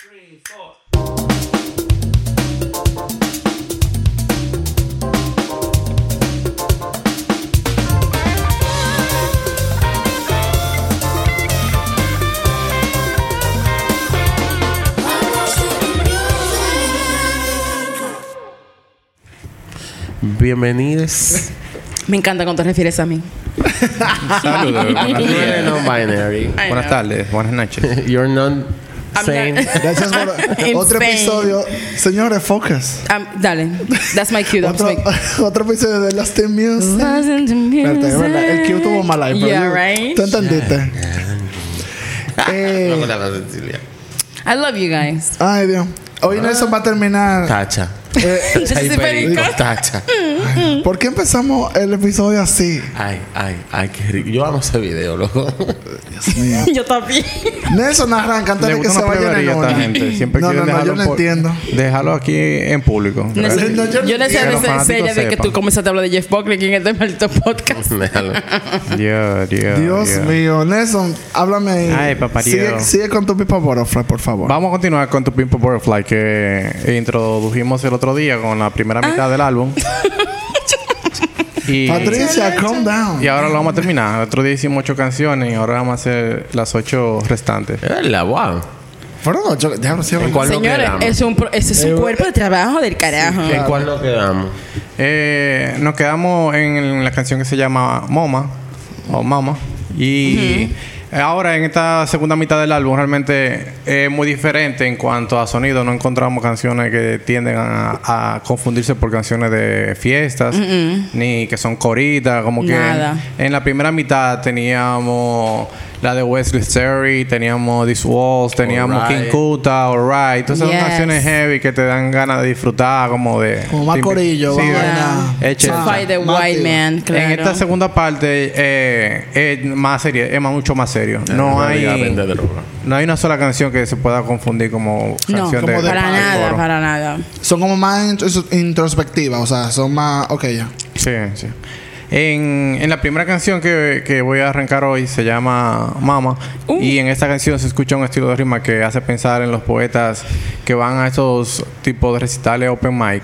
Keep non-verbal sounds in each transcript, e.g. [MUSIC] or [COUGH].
three, four. Bienvenidos. Me encanta cuando te refieres a mí. Saludos. Buenas, tardes, buenas noches. You're non Gracias por [LAUGHS] otro Insane. episodio. Señores, focus. Um, dale. That's my cue. That's Otro, my [LAUGHS] otro episodio de Lost in Music. Verdad. El cue tuvo mal ahí. Yeah, right? ¿Tú entendiste? [LAUGHS] Eh, I love you guys. ay, Dios. Hoy Nelson va a terminar. Tacha. Eh, very Perico, good. Tacha. ¿Por qué empezamos el episodio así? Ay, ay, ay, qué rico. Yo amo ese video, loco. Dios mío. [LAUGHS] Yo también. Nelson arranca antes de que se una vayan en esta gente. Siempre No, no, no, dejarlo yo no por- entiendo. Dejarlo aquí en público. No yo no yo sé entiendo. de que tú comenzaste a hablar de Jeff Buckley en este maldito podcast. [LAUGHS] Déjalo. Yeah, Dios yeah. mío. Nelson, háblame ahí. Ay, papá sigue, Dios. sigue con tu pipa butterfly, por favor. Vamos a continuar con tu Pimple Butterfly que introdujimos el otro día con la primera mitad del álbum. [LAUGHS] y, Patricia, calm down. y ahora lo vamos a terminar. El otro día hicimos ocho canciones y ahora vamos a hacer las ocho restantes. Es verdad, wow. Fueron ocho. Déjame decir. ¿En cuál nos Señores, quedamos? es un, pro- ese es un Eh, cuerpo de trabajo del carajo. ¿En cuál nos quedamos? Eh, nos quedamos en la canción que se llama Moma o Mama. Y ahora en esta segunda mitad del álbum realmente es muy diferente en cuanto a sonido. No encontramos canciones que tienden a, a confundirse por canciones de fiestas, ni que son coritas. Como que Nada. en la primera mitad teníamos la de Wesley Sterry, teníamos This Walls, teníamos. King Kuta, Alright. Todas esas Yes. canciones heavy que te dan ganas de disfrutar, como de. Como más corillo, Sí. Yeah. Eche- To fight the white man, claro. En esta segunda parte eh, es más serio, es más, mucho más serio. No hay, no hay una sola canción que se pueda confundir como No, canción de, como de para nada, coro. para nada. Son como más intros- introspectivas, o sea, son más. Ok, ya. Sí, sí. En, en la primera canción que, que voy a arrancar hoy se llama Mama. Uh. Y en esta canción se escucha un estilo de rima que hace pensar en los poetas que van a estos tipos de recitales open mic.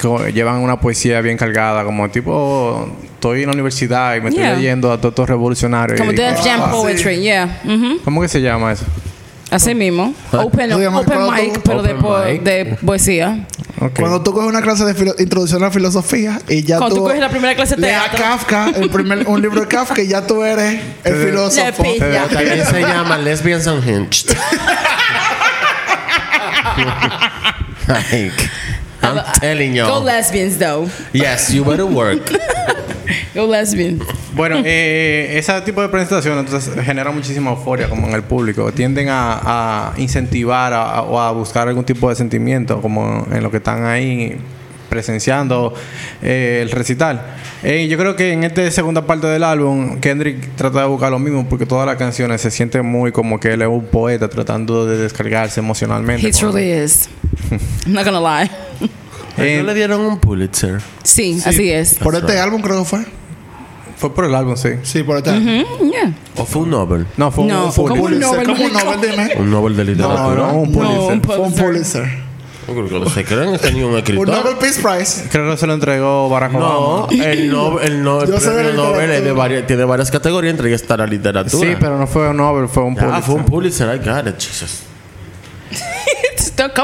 Que llevan una poesía bien cargada, como tipo, estoy en la universidad y me estoy Yeah. leyendo a todos revolucionarios. Como Def Jam Ah. Poetry, yeah. Ujú. ¿Cómo que se llama eso? Así mismo. Open, open cuando mic, tú- pero de, Open po- mic. de poesía. Ok. Cuando tú coges una clase de filo- introducción a la filosofía y ya Cuando tú. tú coges la primera clase de teatro. Kafka, el primer, un libro de Kafka y ya tú eres el filósofo. Pilla. También se llama Lesbians Unhinged. [LAUGHS] like, I'm telling Go you. lesbians, though. Yes, you better work. [LAUGHS] Go lesbians. Bueno, eh, ese tipo de presentaciones entonces genera muchísima euforia como en el público. Tienden a, a incentivar a- a- o a buscar algún tipo de sentimiento como en lo que están ahí presenciando eh, el recital. Eh, yo creo que en esta segunda parte del álbum Kendrick trata de buscar lo mismo porque todas las canciones se siente muy como que él es un poeta tratando de descargarse emocionalmente. He truly is. [LAUGHS] I'm not gonna lie. Eh, ¿No le dieron un Pulitzer? Sí, así es. Por este álbum creo que fue. Fue por el álbum, sí. Sí, por este álbum. Mm, yeah. ¿O fue un Nobel? No, fue No, un fue Pulitzer. un Nobel. ¿Cómo un Nobel, dime? Un Nobel de No, literatura. no, un No, Pulitzer. un Fue un Pulitzer. Pulitzer. Creo que lo se creen que tenía un Un escritor. Nobel Peace Prize. Creo que se lo entregó Barack No, Obama. el, [LAUGHS] no, el, no, el sé de premio Nobel es de varias, tiene varias categorías, entre ellas está la literatura. Sí, pero no fue un Nobel, fue un Ah, Pulitzer. fue un Pulitzer. I got it, Jesus. [LAUGHS]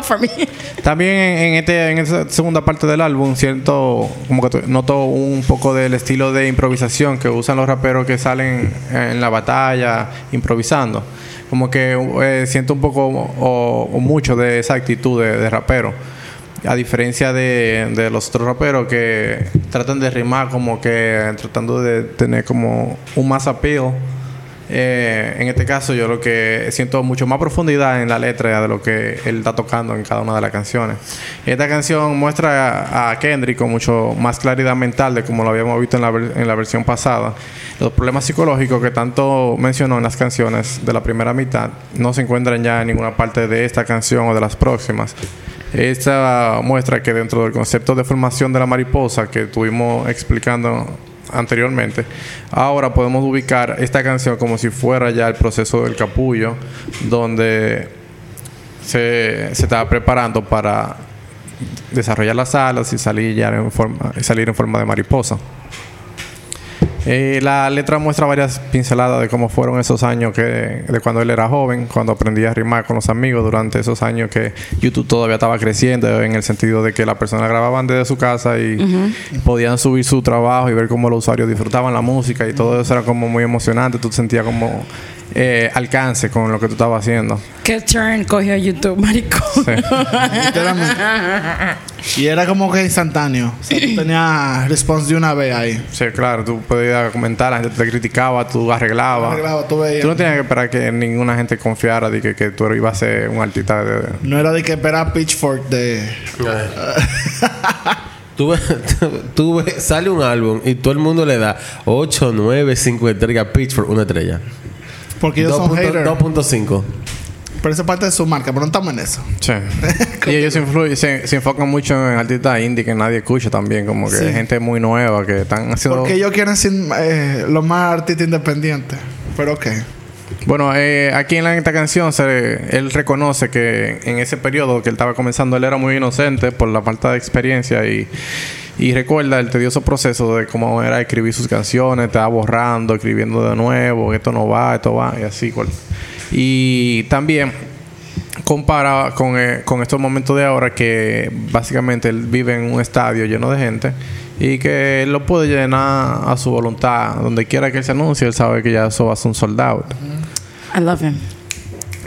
For me. [LAUGHS] También en, este, en esta segunda parte del álbum siento como que to- noto un poco del estilo de improvisación que usan los raperos que salen en la batalla improvisando. Como que eh, siento un poco o, o mucho de esa actitud de, de rapero. A diferencia de, de los otros raperos que tratan de rimar como que tratando de tener como un más appeal. Eh, en este caso yo lo que siento mucho más profundidad en la letra de lo que él está tocando en cada una de las canciones. Esta canción muestra a, Kendrick con mucho más claridad mental de como lo habíamos visto en la, la versión pasada. Los problemas psicológicos que tanto mencionó en las canciones de la primera mitad no se encuentran ya en ninguna parte de esta canción o de las próximas. Esta muestra que dentro del concepto de formación de la mariposa que estuvimos explicando anteriormente, ahora podemos ubicar esta canción como si fuera ya el proceso del capullo, donde se, estaba preparando para desarrollar las alas y salir ya en forma, salir en forma de mariposa. Eh, la letra muestra varias pinceladas de cómo fueron esos años que de cuando él era joven, cuando aprendía a rimar con los amigos durante esos años que YouTube todavía estaba creciendo en el sentido de que las personas grababan desde su casa y podían subir su trabajo y ver cómo los usuarios disfrutaban la música y todo eso era como muy emocionante, tú sentías como eh, alcance con lo que tú estabas haciendo. ¿Qué turn cogió YouTube, maricón? Literalmente. Y era como que instantáneo. O sea, tú tenías response de una vez ahí. Sí, claro, tú podías comentar, la gente te criticaba, tú arreglabas. Arreglaba, tú veías. Tú no tenías que esperar que ninguna gente confiara de que, que tú ibas a ser un artista de... No era de que esperar Pitchfork de. [LAUGHS] Tú tú sale un álbum y todo el mundo le da 8, 9, 5 estrellas Pitchfork, una estrella. Porque ellos son 2.5. haters. 2.5. Pero esa es parte de su marca, pero no estamos en eso. Sí. [LAUGHS] y ellos se, se, se enfocan mucho en artistas indie que nadie escucha también, como que Sí. gente muy nueva que están haciendo... Porque ellos quieren ser eh, los más artistas independientes. Pero ok. Bueno, eh, aquí en la, esta canción se, él reconoce que en ese periodo que él estaba comenzando, él era muy inocente por la falta de experiencia y, y recuerda el tedioso proceso de cómo era escribir sus canciones, estaba borrando, escribiendo de nuevo, esto no va, esto va, y así. Y también compara con, eh, con estos momentos de ahora que básicamente él vive en un estadio lleno de gente y que él lo puede llenar a su voluntad. Donde quiera que se anuncie, él sabe que ya eso va a ser un soldado. I love him.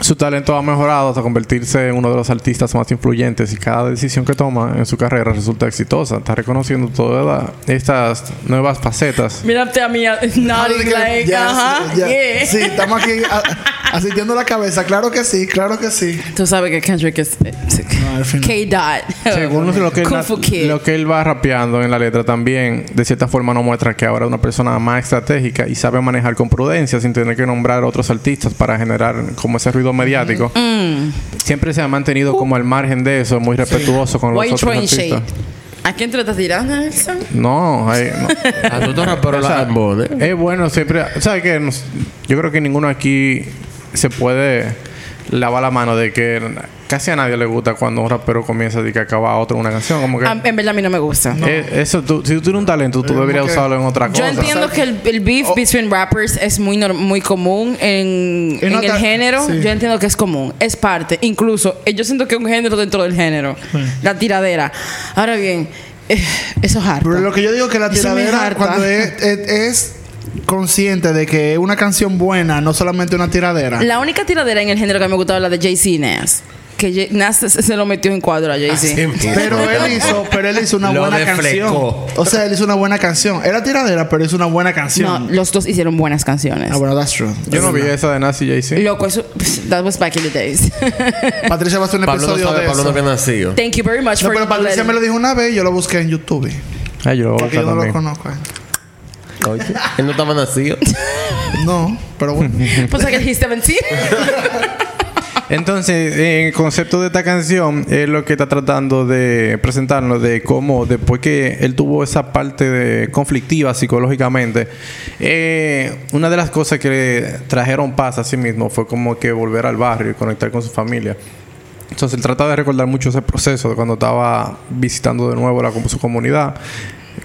Su talento ha mejorado hasta convertirse en uno de los artistas más influyentes y cada decisión que toma en su carrera resulta exitosa. Está reconociendo todas estas nuevas facetas. Mírate a mí nodding like, ajá, sí, ya. yeah. Sí, estamos aquí asistiendo la cabeza. Claro que sí, claro que sí. Tú sabes que Kendrick es eh, No. K-Dot. Según lo que, él, lo que él va rapeando en la letra también, de cierta forma nos muestra que ahora es una persona más estratégica y sabe manejar con prudencia sin tener que nombrar a otros artistas para generar como ese ruido mediático. Mm. Siempre se ha mantenido como al margen de eso, muy respetuoso con los you otros artistas. ¿A quién te lo estás tirando, Nelson? No, hay- no. [LAUGHS] A los raperos O sea. Es bueno siempre. ¿Sabes qué? Yo creo que ninguno aquí se puede lavar la mano de que casi a nadie le gusta cuando un rapero comienza de que acaba otro una canción. Como que. En verdad a mí no me gusta. eh, eso, tú- si tú tienes un talento, tú deberías que- usarlo en otra Yo cosa. entiendo que el, el beef between rappers es muy muy común en, en el género. sí. Yo entiendo que es común. Es parte. Incluso, eh, yo siento que es un género dentro del género. La tiradera. Ahora bien, eh, eso es harto. Pero lo que yo digo que la tiradera, cuando es, es- es consciente de que una canción buena, no solamente una tiradera. La única tiradera en el género que me gustaba es la de Jay-Z Nas. Que Nas se, lo metió en cuadro a Jay-Z. Pero él [LAUGHS] hizo, pero él hizo una Lo buena deflecó. canción. O sea, él hizo una buena canción. Era tiradera, pero hizo una buena No, canción. los dos hicieron buenas canciones. Ah, bueno, that's true. Yo no vi esa de Nazi Jay-Z. Loco, eso. That was back in the days. [LAUGHS] Patricia va a hacer un Pablo no episodio sabe, de Pablo no eso. había nacido. Thank you very much No, for pero Patricia letting- me lo dijo una vez y yo lo busqué en YouTube. Ay, yo lo voy a Porque yo no lo conozco. eh. Oye, él no estaba nacido. No, pero bueno. [LAUGHS] Pues que he's 17. Entonces, en el concepto de esta canción es lo que está tratando de presentarnos de cómo después que él tuvo esa parte de conflictiva psicológicamente, eh, una de las cosas que le trajeron paz a sí mismo fue como que volver al barrio y conectar con su familia. Entonces él trata de recordar mucho ese proceso de cuando estaba visitando de nuevo la, su comunidad.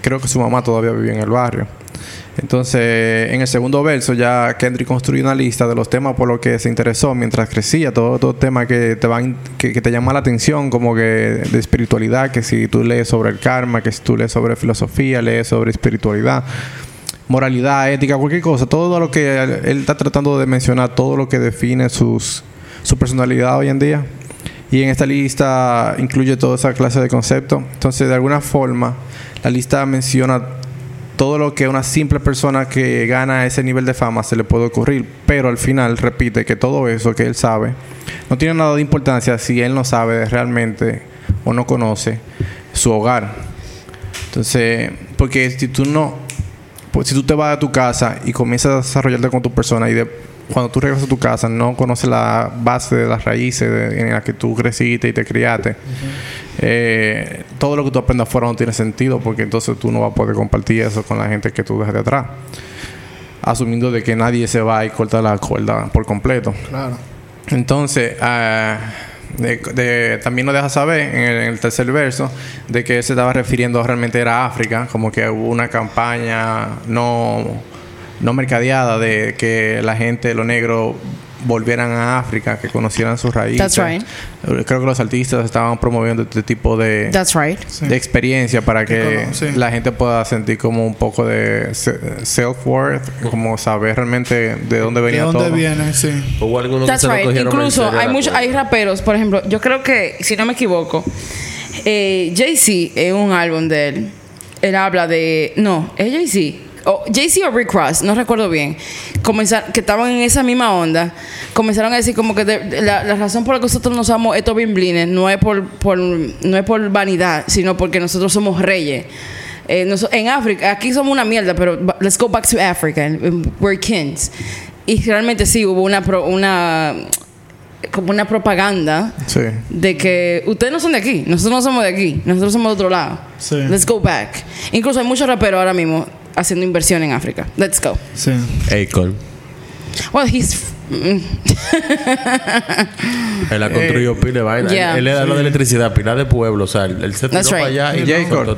Creo que su mamá todavía vivía en el barrio. Entonces, en el segundo verso ya Kendrick construye una lista de los temas por los que se interesó mientras crecía, todos los temas que te van que, que te llaman la atención, como que de espiritualidad, que si tú lees sobre el karma, que si tú lees sobre filosofía, lees sobre espiritualidad, moralidad, ética, cualquier cosa, todo lo que él, está tratando de mencionar, todo lo que define su personalidad hoy en día. Y en esta lista incluye toda esa clase de conceptos. Entonces, de alguna forma, la lista menciona todo lo que una simple persona que gana ese nivel de fama se le puede ocurrir, pero al final repite que todo eso que él sabe no tiene nada de importancia si él no sabe realmente o no conoce su hogar. Entonces, porque si tú no, pues si tú te vas a tu casa y comienzas a desarrollarte con tu persona y de, cuando tú regresas a tu casa no conoces la base de las raíces de- en las que tú creciste y te criaste, eh, todo lo que tú aprendas afuera no tiene sentido porque entonces tú no vas a poder compartir eso con la gente que tú dejas de atrás. Asumiendo de que nadie se va y corta la cuerda por completo. Claro. Entonces, ah, de- de- también nos deja saber en el, en el tercer verso de que se estaba refiriendo realmente era a África, como que hubo una campaña no, no mercadeada de que la gente, los negros, volvieran a África, que conocieran sus raíces. That's right. Creo que los artistas estaban promoviendo este tipo de, That's right. Sí. de experiencia para que sí. la gente pueda sentir como un poco de se- self-worth, como saber realmente de dónde ¿De venía dónde todo. viene? Sí. Hubo algunos que That's right. en Incluso hay muchos, hay raperos, por ejemplo, yo creo que, si no me equivoco, eh, Jay-Z en un álbum de él, él habla de, no, es Jay-Z. O Jay-Z o Rick Ross, no recuerdo bien, comenzar, que estaban en esa misma onda, comenzaron a decir como que de- de la, la razón por la que nosotros nos usamos estos bimblines no es por, por- no es por vanidad, sino porque nosotros somos reyes. Eh, noso- en África, aquí somos una mierda, pero let's go back to Africa. We're kings. Y realmente sí, hubo una, pro- una como una propaganda Sí. de que ustedes no son de aquí, nosotros no somos de aquí, nosotros somos de otro lado. Sí. Let's go back. Incluso hay muchos raperos ahora mismo haciendo inversión en África. Let's go. Sí. Akon. Well, he's [LAUGHS] Él la construyó pila de vaina. Yeah. Él, él le da lo de electricidad, pila de pueblo. O sea, él, él se tiró That's para right. allá y J.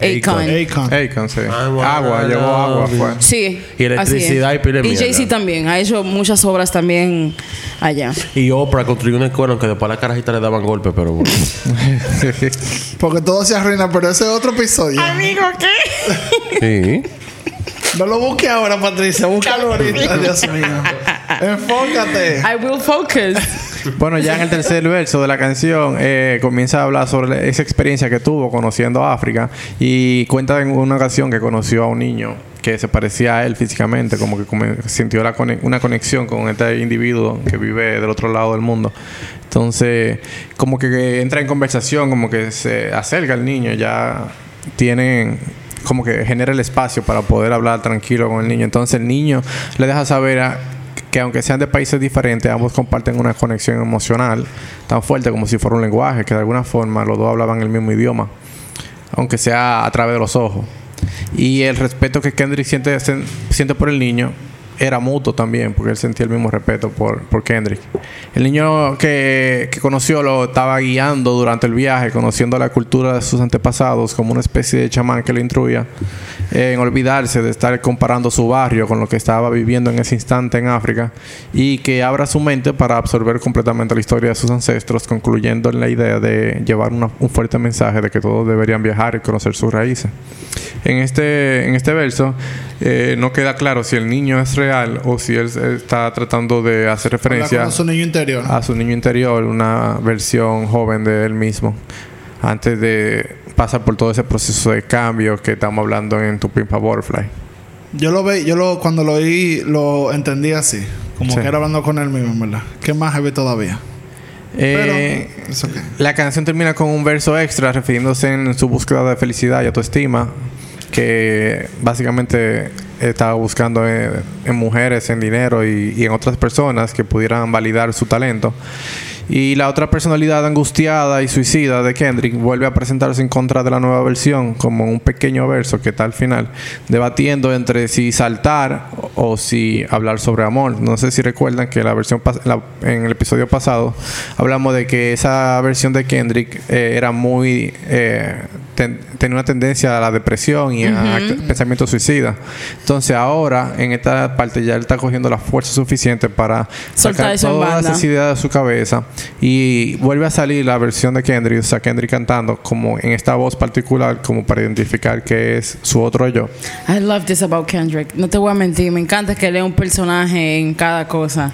Akon. Akon. Akon, sí. Agua, Agua, llevó agua, fue. Sí. Y electricidad y pila de Y. Jay-Z también ha hecho muchas obras también allá. Y Oprah construyó una escuela aunque después a la carajita le daban golpes, pero bueno. [LAUGHS] Porque todo se arruina, pero ese es otro episodio. Amigo, ¿qué? sí. No lo busque ahora, Patricia. Búscalo ahorita, Dios mío. [LAUGHS] Enfócate. I will focus. Bueno, ya en el tercer verso de la canción eh, comienza a hablar sobre esa experiencia que tuvo conociendo África y cuenta en una ocasión que conoció a un niño que se parecía a él físicamente, como que sintió la cone- una conexión con este individuo que vive del otro lado del mundo. Entonces, como que entra en conversación, como que se acerca al niño, ya tienen como que genera el espacio para poder hablar tranquilo con el niño. Entonces el niño le deja saber a- que aunque sean de países diferentes, ambos comparten una conexión emocional tan fuerte como si fuera un lenguaje, que de alguna forma los dos hablaban el mismo idioma, aunque sea a través de los ojos. Y el respeto que Kendrick siente, siente por el niño era mutuo también, porque él sentía el mismo respeto por, por Kendrick. El niño que, que conoció lo estaba guiando durante el viaje, conociendo la cultura de sus antepasados como una especie de chamán que le instruía en olvidarse de estar comparando su barrio con lo que estaba viviendo en ese instante en África y que abra su mente para absorber completamente la historia de sus ancestros, concluyendo en la idea de llevar una- un fuerte mensaje de que todos deberían viajar y conocer sus raíces. En este, en este verso eh, no queda claro si el niño es real o si él está tratando de hacer referencia con su niño interior. a su niño interior, una versión joven de él mismo, antes de pasar por todo ese proceso de cambio que estamos hablando en Tu Pimpa Butterfly. Yo lo ve, yo lo cuando lo oí lo entendí así, como Sí. que era hablando con él mismo, verdad. ¿Qué más heavy todavía? Eh, Pero. La canción termina con un verso extra refiriéndose en su búsqueda de felicidad y autoestima, que básicamente estaba buscando en, mujeres, en dinero y, en otras personas que pudieran validar su talento. Y la otra personalidad angustiada y suicida de Kendrick vuelve a presentarse en contra de la nueva versión como un pequeño verso que está al final, debatiendo entre si saltar o, si hablar sobre amor. No sé si recuerdan que la versión en el episodio pasado hablamos de que esa versión de Kendrick eh, era muy eh, ten- tenía una tendencia a la depresión y a act- pensamiento suicida. Entonces ahora en esta parte ya él está cogiendo la fuerza suficiente para Soltar sacar todas esas ideas de su cabeza y vuelve a salir la versión de Kendrick, o sea, Kendrick cantando como en esta voz particular como para identificar que es su otro yo. I love this about Kendrick. No te voy a mentir, me encanta que lea un personaje en cada cosa.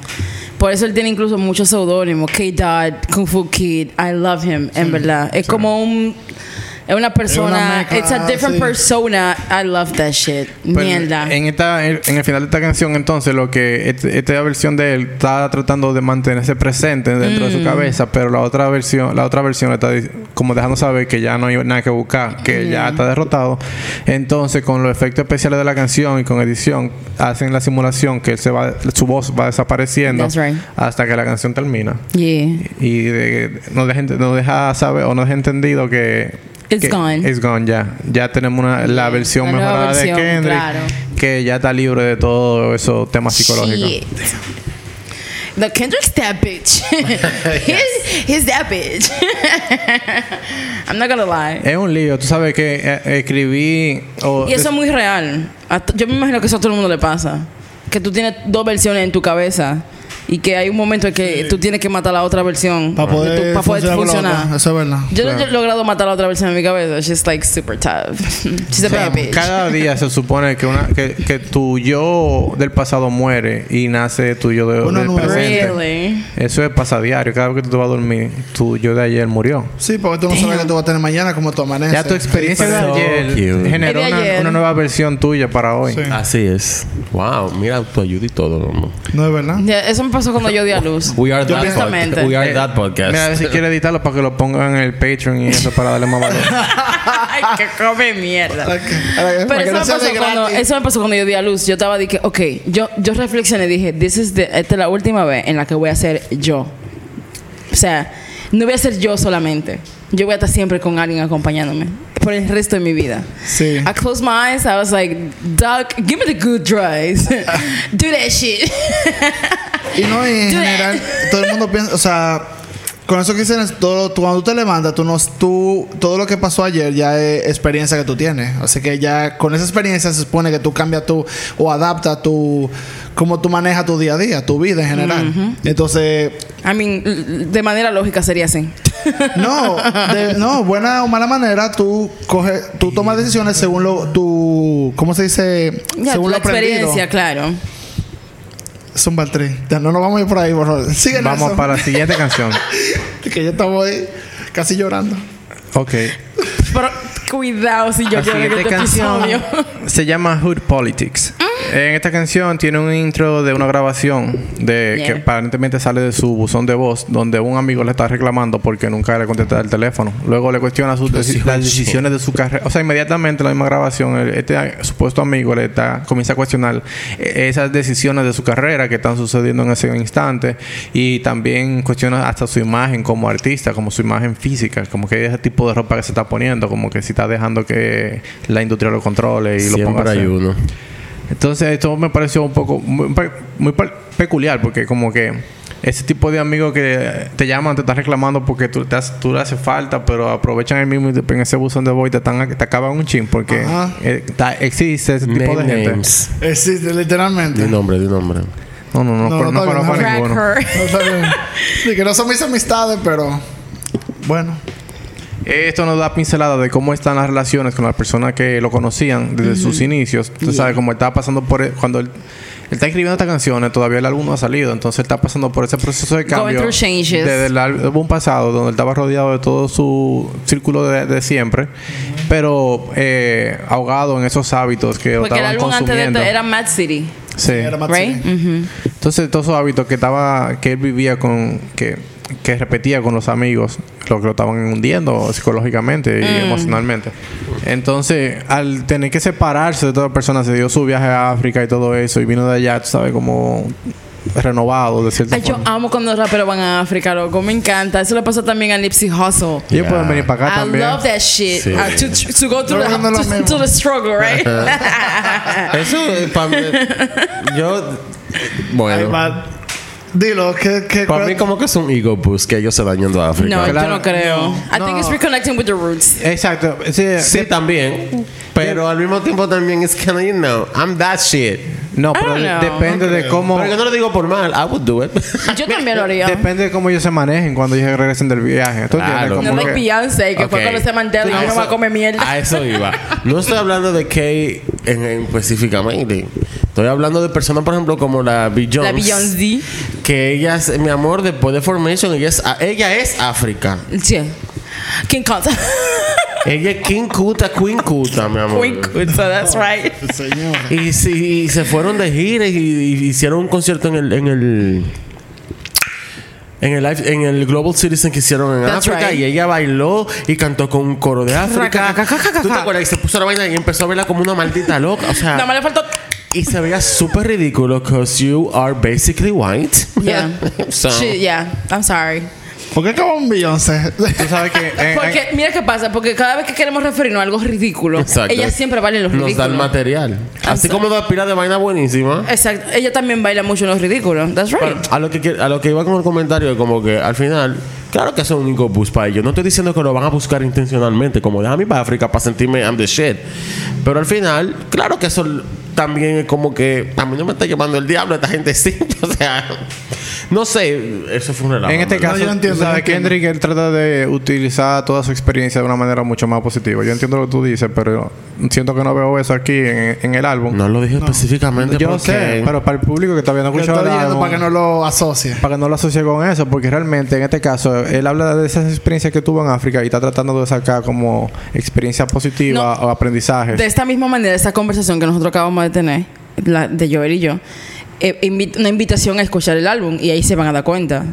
Por eso él tiene incluso muchos seudónimos. K-Dot, Kung Fu Kid. I love him, en verdad. Es como un... Es una persona... mezcla, it's a different sí. persona. I love that shit. Pero Mierda. En, esta, en el final de esta canción, entonces, lo que este- esta versión de él está tratando de mantenerse presente dentro de Mm. su cabeza, pero la otra versión, la otra versión está como dejando saber que ya no hay nada que buscar, que ya está derrotado. Entonces, con los efectos especiales de la canción y con edición, hacen la simulación que él se va, su voz va desapareciendo right. hasta que la canción termina. Yeah. Y de- nos, deja, nos deja saber o nos deja entendido que. It's gone. It's gone, ya. Ya tenemos una, la versión la mejorada versión, de Kendrick. claro. Que ya está libre de todos esos temas psicológicos. Shit. The Kendrick's that bitch. [LAUGHS] he's, he's that bitch. [LAUGHS] I'm not gonna lie. Es un lío. Tú sabes que eh, escribí... o- Y eso es muy real. Yo me imagino que eso a todo el mundo le pasa. Que tú tienes dos versiones en tu cabeza. Y que hay un momento en que tú tienes que matar la otra versión. Para de poder, tu- para poder funcionar. Eso es verdad. Yo no he logrado matar la otra versión en mi cabeza. She's like super tough. [LAUGHS] She's a bad bitch. Cada día se supone que, una, que, que tu yo del pasado muere y nace tu yo de, Uno del nuevo. presente. Really? Eso es pasadiario. Cada vez que tú te vas a dormir, tu yo de ayer murió. Sí, porque tú no sabes qué tú vas a tener mañana, como tú amaneces. Ya tu experiencia de ayer cute. generó de una, ayer. una nueva versión tuya para hoy. Sí. Así es. Wow, mira tu ayuda y todo, ¿no? No es verdad. Eso me pasó cuando yo di a luz. We are that Honestamente. podcast. We are Eh, that podcast. Mira, si quieres editarlo para que lo pongan en el Patreon y eso para darle más valor. [LAUGHS] Ay, que come mierda. Que- Pero eso no me, pasó cuando, eso me pasó cuando yo di a luz. Yo estaba dije, ok, yo, yo reflexioné y dije, This is the- esta es la última vez en la que voy a ser yo. O sea, no voy a ser yo solamente. Yo voy a estar siempre con alguien acompañándome por el resto de mi vida. Sí. I closed my eyes. I was like, Doc, give me the good drugs. [LAUGHS] Do that shit. [LAUGHS] Y no, y en general, todo el mundo piensa, o sea, con eso que dicen, es todo, tú- cuando tú te levantas, tú no, tú, todo lo que pasó ayer ya es experiencia que tú tienes. Así que ya con esa experiencia se supone que tú cambias tu, o adaptas tu, cómo tú manejas tu día a día, tu vida en general. Entonces, I mean, de manera lógica sería así. [LAUGHS] no, de, no, buena o mala manera, tú coges, tú tomas decisiones según lo, tu, ¿cómo se dice? Ya, según lo aprendido. experiencia, claro. Es un baltrí. Ya no nos vamos a ir por ahí, por favor. Sigue Vamos Nelson. para la siguiente canción. [LAUGHS] Que ya estamos ahí casi llorando. Ok. Pero cuidado si yo La lloro en siguiente este canción episodio. se llama Hood Politics. En esta canción tiene un intro de una grabación de Yeah. que aparentemente sale de su buzón de voz, donde un amigo le está reclamando porque nunca le contesta el teléfono. Luego le cuestiona sus deci- las decisiones de su carrera. O sea, inmediatamente en la misma grabación, el- este supuesto amigo le está, comienza a cuestionar eh, esas decisiones de su carrera que están sucediendo en ese instante y también cuestiona hasta su imagen como artista, como su imagen física, como que ese tipo de ropa que se está poniendo, como que si está dejando que la industria lo controle y lo ponga hay uno. Entonces esto me pareció un poco muy, muy pe- peculiar porque como que ese tipo de amigos que te llaman, te están reclamando porque tú, te has- tú le hace falta, pero aprovechan el mismo y te- en ese buzón de voz y te, están, te acaban un chin porque eh, está- existe ese tipo de Name gente. names. Existe, literalmente. Di nombre, di nombre. No, no, no, No, pero no no, está conozco a bien, Crack ninguno. her. No está bien. Sí, [LAUGHS] que no son mis amistades, pero bueno. Esto nos da pincelada de cómo están las relaciones con las personas que lo conocían desde sus inicios. Tú sabes, como él estaba pasando por... e, Cuando él, él está escribiendo estas canciones, todavía el álbum no ha salido. Entonces él está pasando por ese proceso de cambio. Desde el álbum pasado, donde él estaba rodeado de todo su círculo de, de siempre. Pero eh, ahogado en esos hábitos que Porque el álbum antes de consumiendo. este era Mad City. Sí. Era Right? así. Mhm. Entonces, todos esos hábitos que estaba, que él vivía con, que, que repetía con los amigos, lo que lo estaban hundiendo psicológicamente y Mm. emocionalmente. Entonces, al tener que separarse de toda persona, se dio su viaje a África y todo eso, y vino de allá, tú sabes, como renovado de cierta Ay, yo amo cuando los raperos van a África, loco. Me encanta. Eso le pasó también a Nipsey Hussle. Y ellos pueden venir para acá I también. love that shit. Sí. Uh, to, to go through No, the, no, to, to the struggle, right? Eso, para mí, yo, [LAUGHS] bueno. Dilo, ¿qué, qué, para cuál- mí como que es un ego boost que ellos se vayan a África. no, yo Claro. no creo. I No. think it's reconnecting with the roots. Exacto. Sí, Sí, también. Pero al mismo tiempo también es que, you know, I'm that shit. No, I pero don't know. depende de cómo... Pero que no lo digo por mal. I would do it. [LAUGHS] Yo también lo haría. Depende de cómo ellos se manejen cuando ellos regresen del viaje. ¿Tú? Claro. No Como like que- Beyoncé, que fue Ok. cuando se Mandela y A yo no eso- va a comer mierda. A eso iba. No estoy hablando de Kay en, en específicamente. Estoy hablando de personas, por ejemplo, como la Beyoncé. La Beyoncé. Que ella es, mi amor, después de Formation, ella es, ella es África. Sí. King Kunta. [LAUGHS] Ella es King Kuta, Queen Kuta, mi amor. Queen Kunta, that's right. Señor. Y, sí, y se fueron de gira y, y hicieron un concierto en el en el en el, live- en el Global Citizen que hicieron en That's África right. y ella bailó y cantó con un coro de África. ¿Tú te acuerdas? Y se puso la vaina y empezó a verla como una maldita loca. O sea, Nada más le faltó. Y se veía súper ridículo because you are basically white. Yeah. [LAUGHS] So- Shit, yeah. I'm sorry. ¿Por qué acabó un Beyoncé? Tú sabes que... en- Porque, mira qué pasa, porque cada vez que queremos referirnos a algo ridículo, Exacto. ella siempre baila en los Nos da ridículos. el material. Así sorry. como da pila de vaina buenísima. Exacto. Ella también baila mucho en los ridículos. That's right. Pero a lo que a lo que iba con el comentario es como que al final claro que eso es un único bus para ellos no estoy diciendo que lo van a buscar intencionalmente como déjame para África para sentirme I'm the shit pero al final claro que eso también es como que a mí no me está llevando el diablo esta gente [LAUGHS] sí o sea no sé eso fue un relajo En este caso, yo entiendo, sabes, yo entiendo. Kendrick él trata de utilizar toda su experiencia de una manera mucho más positiva. Yo entiendo lo que tú dices, pero siento que no veo eso aquí en, en el álbum. no lo dije específicamente Yo porque sé, pero para el público que todavía no ha escuchado el álbum, para que no lo asocie. para que no lo asocie con eso, porque realmente en este caso él habla de esas experiencias que tuvo en África y está tratando de sacar como experiencia positiva o aprendizajes. De esta misma manera, esta conversación que nosotros acabamos de tener, la de Joel y yo, eh, invi- una invitación a escuchar el álbum y ahí se van a dar cuenta.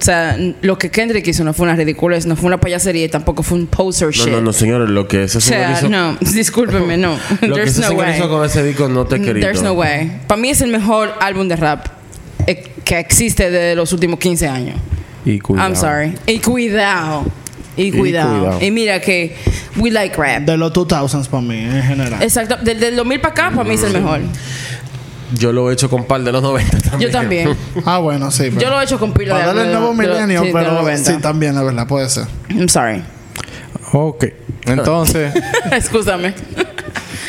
O sea, lo que Kendrick hizo no fue una ridiculez, no fue una payasería y tampoco fue un poser no shit. no no señores lo que ese O sea, señor hizo no, [LAUGHS] discúlpeme, no. [LAUGHS] lo que There's ese no señor way. hizo con ese disco no te he querido There's no way. Para mí es el mejor álbum de rap eh, que existe de los últimos 15 años. y cuidado. I'm sorry. Y cuidado. Y cuidado. cuidado. Y mira que we like rap. De los 2000s para mí, en general. Exacto. Desde el 2000 para acá, para mí es el mejor. yo lo he hecho con par de los 90 también Yo también. [LAUGHS] Ah, bueno, sí. Pero Yo lo he hecho con pila de Para darle el de- nuevo de- milenio, sí, de los pero 90. sí, también, la verdad, puede ser. I'm sorry. Ok. Entonces, [LAUGHS] Excúsame.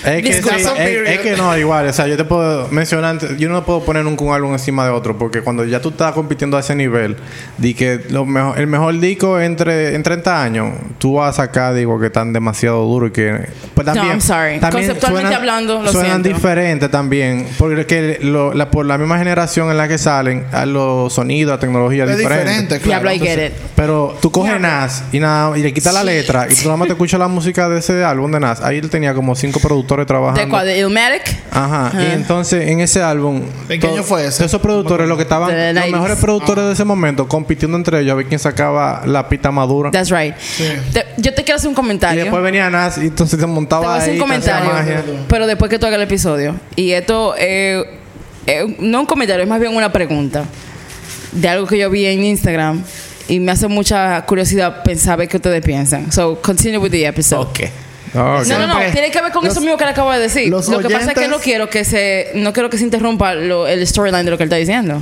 Es que, sí, es, es que no, igual. O sea, yo te puedo mencionar, yo no puedo poner nunca un álbum encima de otro, porque cuando ya tú estás compitiendo a ese nivel, di que lo mejor, el mejor disco entre en 30 años, tú vas a sacar, digo, que están demasiado duros y que. Pues No. I'm sorry. Conceptualmente hablando, lo Suenan siento. diferentes también, porque lo- la, por la misma generación en la que salen, a los sonidos, la tecnología Es diferente. diferente, claro. Diablo, I get it. Pero tú coges Nas y, nada, y le quitas la letra y tú nada más te [LAUGHS] escuchas la música de ese álbum de Nas. Ahí él tenía como cinco productores trabajando. ¿De Illmatic? Ajá. Y entonces en ese álbum. ¿En qué año fue ese? Esos productores, los que estaban. Los 90s. mejores productores de ese momento compitiendo entre ellos a ver quién sacaba la pita madura. That's right. Te- yo te quiero hacer un Y comentario. después venía Nas y entonces se Te montaba voy a hacer ahí. un te comentario. magia. Pero después que tú hagas el episodio. Y esto eh, eh, no un comentario, es más bien una pregunta. De algo que yo vi en Instagram. Y me hace mucha curiosidad pensar ver qué ustedes piensan. So, continue with the episode. No, no, no. Siempre- Tiene que ver con los- eso mismo que le acabo de decir. Lo que pasa es que no quiero que se, no quiero que se interrumpa lo- el storyline de lo que él está diciendo.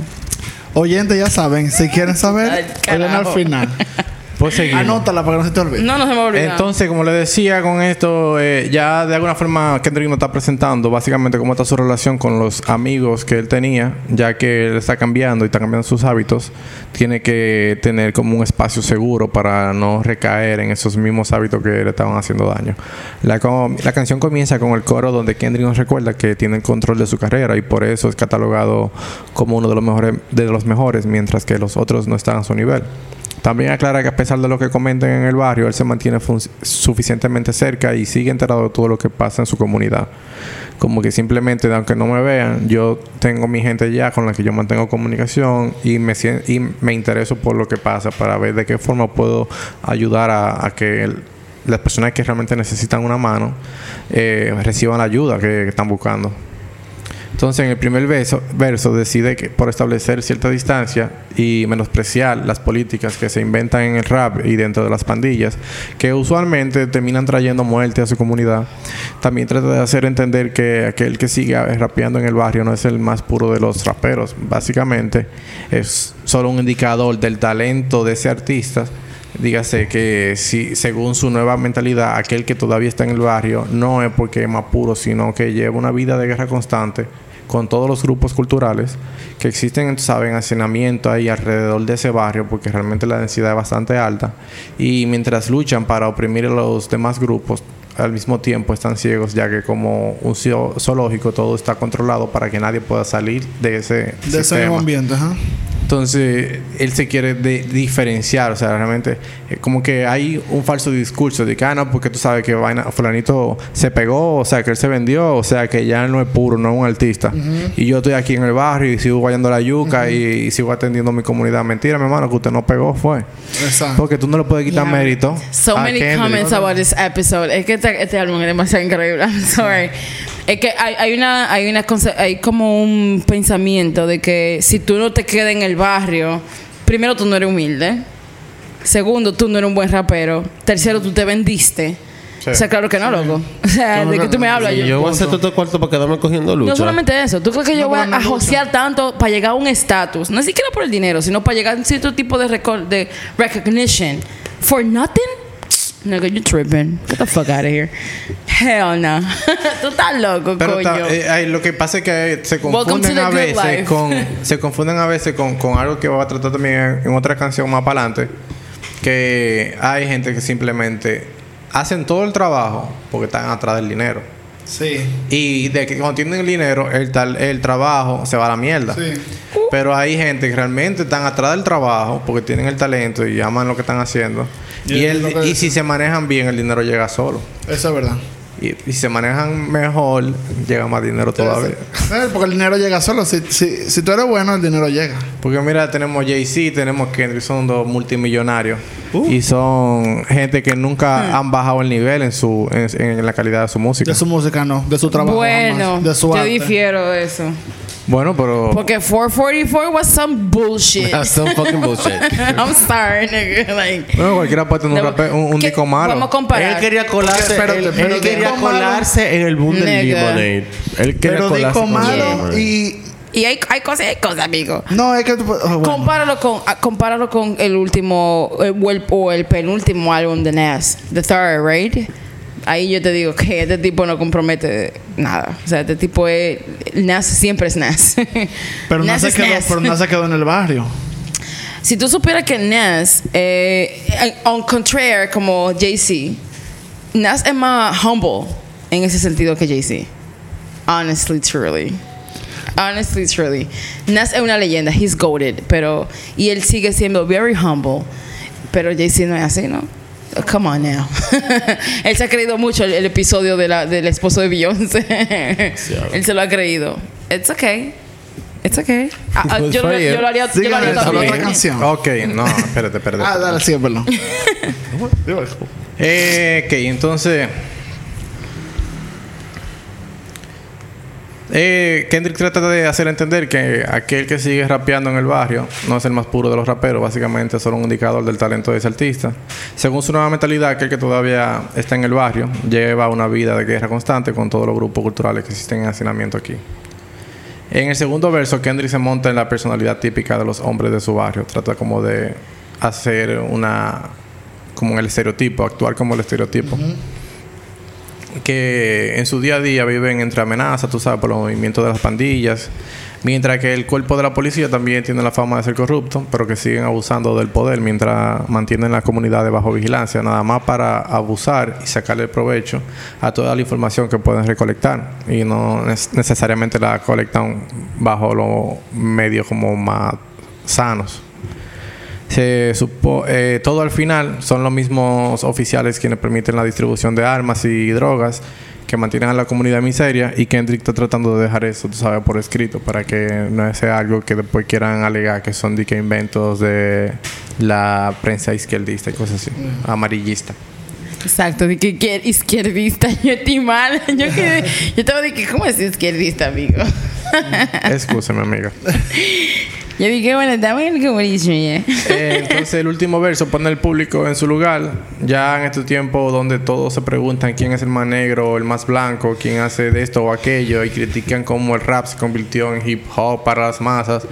Oyentes ya saben, si quieren saber, Ay, al final. [LAUGHS] Pues seguimos. Anótala para que no se te olvide. No, no se me olvida. Entonces, como le decía con esto, eh, ya de alguna forma Kendrick nos está presentando básicamente cómo está su relación con los amigos que él tenía, ya que él está cambiando y está cambiando sus hábitos, tiene que tener como un espacio seguro para no recaer en esos mismos hábitos que le estaban haciendo daño. La, la canción comienza con el coro donde Kendrick nos recuerda que tiene el control de su carrera y por eso es catalogado como uno de los mejores, de los mejores mientras que los otros no están a su nivel. También aclara que a pesar de lo que comenten en el barrio, él se mantiene suficientemente cerca y sigue enterado de todo lo que pasa en su comunidad. Como que simplemente, aunque no me vean, yo tengo mi gente ya con la que yo mantengo comunicación y me, y me intereso por lo que pasa para ver de qué forma puedo ayudar a, que las personas que realmente necesitan una mano eh, reciban la ayuda que están buscando. Entonces, en el primer verso, verso decide que por establecer cierta distancia y menospreciar las políticas que se inventan en el rap y dentro de las pandillas, que usualmente terminan trayendo muerte a su comunidad, también trata de hacer entender que aquel que sigue rapeando en el barrio no es el más puro de los raperos. Básicamente, es solo un indicador del talento de ese artista Dígase que si según su nueva mentalidad, aquel que todavía está en el barrio no es porque es más puro, sino que lleva una vida de guerra constante con todos los grupos culturales que existen, saben, hacinamiento ahí alrededor de ese barrio, porque realmente la densidad es bastante alta. Y mientras luchan para oprimir a los demás grupos, al mismo tiempo están ciegos, ya que como un zoo- zoológico todo está controlado para que nadie pueda salir de ese De ese mismo ambiente, ajá. Entonces, él se quiere de- diferenciar, o sea, realmente, eh, como que hay un falso discurso de que, ah, no, porque tú sabes que vaina, fulanito se pegó, o sea, que él se vendió, o sea, que ya no es puro, no es un artista. Y yo estoy aquí en el barrio y sigo guayando la yuca y, y sigo atendiendo mi comunidad. Mentira, mi hermano, que usted no pegó, fue. Exacto. Porque tú no le puedes quitar Yeah. mérito. So a many Kendrick. comments about this episode. Es que este, este álbum es demasiado increíble. I'm sorry. Es que hay, hay una, hay una hay como un pensamiento de que si tú no te quedas en el barrio, primero tú no eres humilde. Segundo, tú no eres un buen rapero. Tercero, tú te vendiste. Sí. O sea, claro que no, loco. [LAUGHS] O sea, ¿de qué tú me hablas? Yo- yo voy a hacer todo cuarto para quedarme cogiendo lucha. no solamente eso. ¿Tú crees que yo No, voy no a josear tanto para llegar a un estatus? No siquiera por el dinero, sino para llegar a un cierto tipo de, recol- de recognition. For nothing? Nigga, you tripping. Get the fuck out of here. Hell no. [LAUGHS] Tú estás loco, Pero coño. ta- eh, lo que pasa es que se Welcome to confunden the a good veces life. con [LAUGHS] se confunden a veces con, con algo que va a tratar también en, en otra canción más para adelante que hay gente que simplemente hacen todo el trabajo porque están atrás del dinero Sí. y de que cuando tienen el dinero el tal el trabajo se va a la mierda Sí. pero hay gente que realmente están atrás del trabajo porque tienen el talento y aman lo que están haciendo Y el- y si se manejan bien el dinero llega solo Eso es verdad. y, y si se manejan mejor llega más dinero todavía Eh, Porque el dinero llega solo. Si, si, si tú eres bueno, el dinero llega. Porque mira, tenemos Jay-Z, tenemos Kendrick, son dos multimillonarios. Uh. Y son gente que nunca han bajado el nivel en su en, en la calidad de su música. De su música no, de su trabajo. bueno, jamás. de su yo arte. difiero de eso. Bueno, pero Porque 444 was some bullshit. That's some fucking bullshit. [LAUGHS] I'm sorry, nigga. Like, bueno, cualquiera puede tener un, rape- un, un ¿qué- disco malo. Vamos a comparar. Él quería colarse, espérate, él, pero él quería disco colarse en el boom del Nigga. Lemonade. Él quería Pero colarse disco con el malo Lemonade. y... Y hay, hay cosas y hay cosas, amigo. No, es que... oh, bueno. Compáralo con, ah, compáralo con el último o, el, o el penúltimo álbum de Nas, The Third, right? Ahí yo te digo que este tipo no compromete nada. O sea, este tipo es. Nas siempre es Nas. [LAUGHS] Pero Nas se es quedó, Nas. pero no se quedó en el barrio. Si tú supieras que Nas, eh, on contraire como Jay-Z, Nas es más humble en ese sentido que Jay-Z. Honestly, truly. Honestly, truly. Nas es una leyenda, he's goaded, pero. Y él sigue siendo very humble. Pero Jay-Z no es así, ¿no? Come on now. [LAUGHS] él se ha creído mucho el, el episodio de la, del esposo de Beyoncé. él se lo ha creído. It's okay. It's okay. Ah, ah, yo, lo, yo lo haría, yo lo haría también. otra canción. Ok, no, espérate, espérate. Ah, dale, sí, perdón. [LAUGHS] Eh, ok, entonces. Eh, Kendrick trata de hacer entender que aquel que sigue rapeando en el barrio no es el más puro de los raperos, básicamente es solo un indicador del talento de ese artista. Según su nueva mentalidad, aquel que todavía está en el barrio lleva una vida de guerra constante con todos los grupos culturales que existen en hacinamiento aquí. En el segundo verso, Kendrick se monta en la personalidad típica de los hombres de su barrio. Trata como de hacer una... como el estereotipo, actuar como el estereotipo. Que en su día a día viven entre amenazas, tú sabes, por los movimientos de las pandillas. Mientras que el cuerpo de la policía también tiene la fama de ser corrupto, pero que siguen abusando del poder mientras mantienen la comunidad bajo vigilancia, nada más para abusar y sacarle provecho a toda la información que pueden recolectar. Y no necesariamente la colectan bajo los medios como más sanos. Se supo, eh, todo al final son los mismos oficiales quienes permiten la distribución de armas y drogas que mantienen a la comunidad en miseria y Kendrick está tratando de dejar eso, tú sabes, por escrito para que no sea algo que después quieran alegar que son de que inventos de la prensa izquierdista y cosas así, amarillista. Exacto, de que, que izquierdista, [LAUGHS] yo estoy mal. Yo, que, yo estaba de que, ¿cómo es izquierdista, amigo? Excúsame, amiga. [LAUGHS] Yo dije, bueno, estamos en el comunismo ya. Eh, entonces el último verso pone al público en su lugar, ya en este tiempo donde todos se preguntan quién es el más negro el más blanco, quién hace de esto o aquello y critican cómo el rap se convirtió en hip hop para las masas,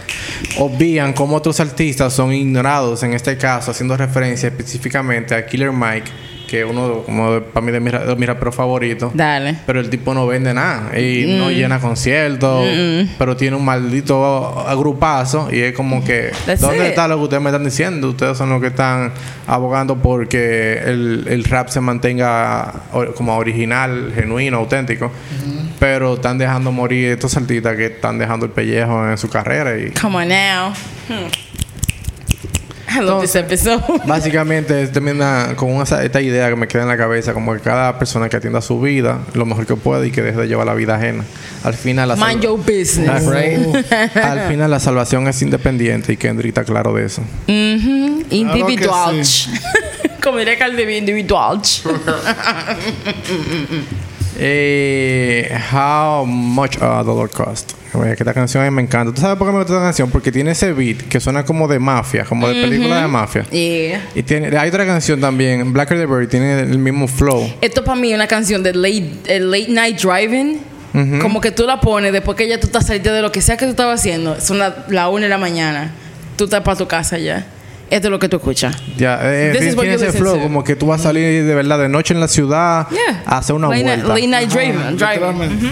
obvían cómo otros artistas son ignorados, en este caso haciendo referencia específicamente a Killer Mike, que uno como para mí de mis de mis raperos favoritos. Dale. Pero el tipo no vende nada y no llena conciertos, pero tiene un maldito agrupazo y es como que That's ¿dónde it. está lo que ustedes me están diciendo? Ustedes son los que están abogando porque el, el rap se mantenga como original, genuino, auténtico, pero están dejando morir estos artistas que están dejando el pellejo en su carrera y Come on now. Hmm. This episode. Básicamente termina con esa- esta idea que me queda en la cabeza, como que cada persona que atienda su vida lo mejor que puede y que deje de llevar la vida ajena. Al final la, Mind your business. Right. Al final la salvación es independiente y Kendrick está claro de eso. Ujú. Individual. sí. [LAUGHS] Como diría individual. [LAUGHS] Eh, how much a dollar cost? Esta canción me encanta. ¿Tú sabes por qué me gusta esta canción? Porque tiene ese beat que suena como de mafia, como de película de mafia. Yeah. Y tiene, hay otra canción también, Blacker the Berry, tiene el mismo flow. Esto para mí es una canción de late, eh, late night driving. Como que tú la pones después que ya tú estás saliendo de lo que sea que tú estabas haciendo. Son la, la una de la mañana. Tú estás para tu casa ya. Esto es lo que tú escuchas. Ya, eh, This tiene is what tiene you ese flow, como que tú vas a salir de verdad de noche en la ciudad Yeah. a hacer una late night, vuelta. late night driving. driving. Literalmente.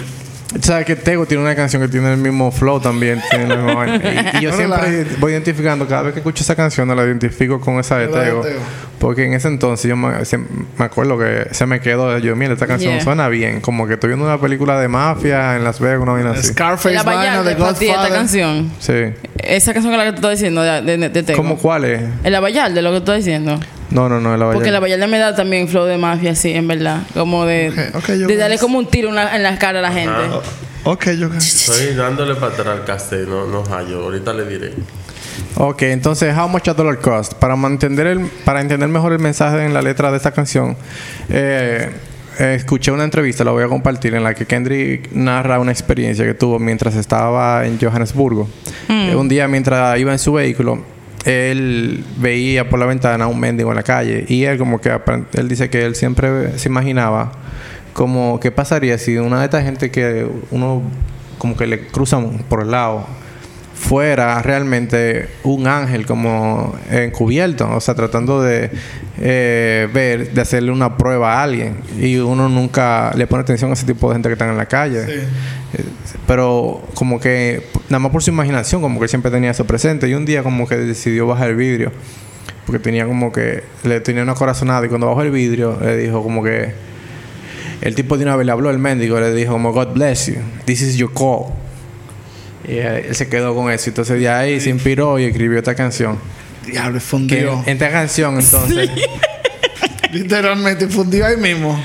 ¿Sabes que Tego tiene una canción que tiene el mismo flow también? Tiene [LAUGHS] y, y yo No siempre voy identificando, cada vez que escucho esa canción, la identifico con esa de de Tego. Porque en ese entonces yo me, se- me acuerdo que se me quedó. Yo, mira, esta canción Yeah. suena bien. Como que estoy viendo una película de mafia en Las Vegas, una vaina así. Scarface, La vaina de ti, esta Godfather. canción. Sí. Esa canción que la que tú estás diciendo de, de, de Tego. ¿Cómo cuál es? El La Vallarta, lo que tú estás diciendo. No, no, no, la Porque la. Vallarta me da también flow de mafia, sí, en verdad. Como de, yo de darle como un tiro una- en la cara a la gente. Ok, yo Estoy dándole para atrás al casting, no, no hallo. Ahorita le diré. Ok, entonces, How Much a Dollar Cost. Para, mantener el, para entender mejor el mensaje en la letra de esta canción, eh, eh, escuché una entrevista, la voy a compartir, en la que Kendrick narra una experiencia que tuvo mientras estaba en Johannesburgo. Eh, un día, mientras iba en su vehículo, él veía por la ventana a un mendigo en la calle y él como que él dice que él siempre se imaginaba como qué pasaría si una de estas gente que uno como que le cruzan por el lado fuera realmente un ángel como encubierto, o sea, tratando de eh, ver, de hacerle una prueba a alguien. Y uno nunca le pone atención a ese tipo de gente que están en la calle. Eh, Pero como que, nada más por su imaginación, como que siempre tenía eso presente. Y un día como que decidió bajar el vidrio. Porque tenía como que, le tenía una corazonada. Y cuando bajó el vidrio, le dijo como que, el tipo de una vez le habló al mendigo, le dijo como, God bless you, this is your call. Y él, se quedó con eso. Entonces de ahí se inspiró y escribió esta canción. Diablo, fundió. en esta canción, entonces, [LAUGHS] Literalmente fundió ahí mismo.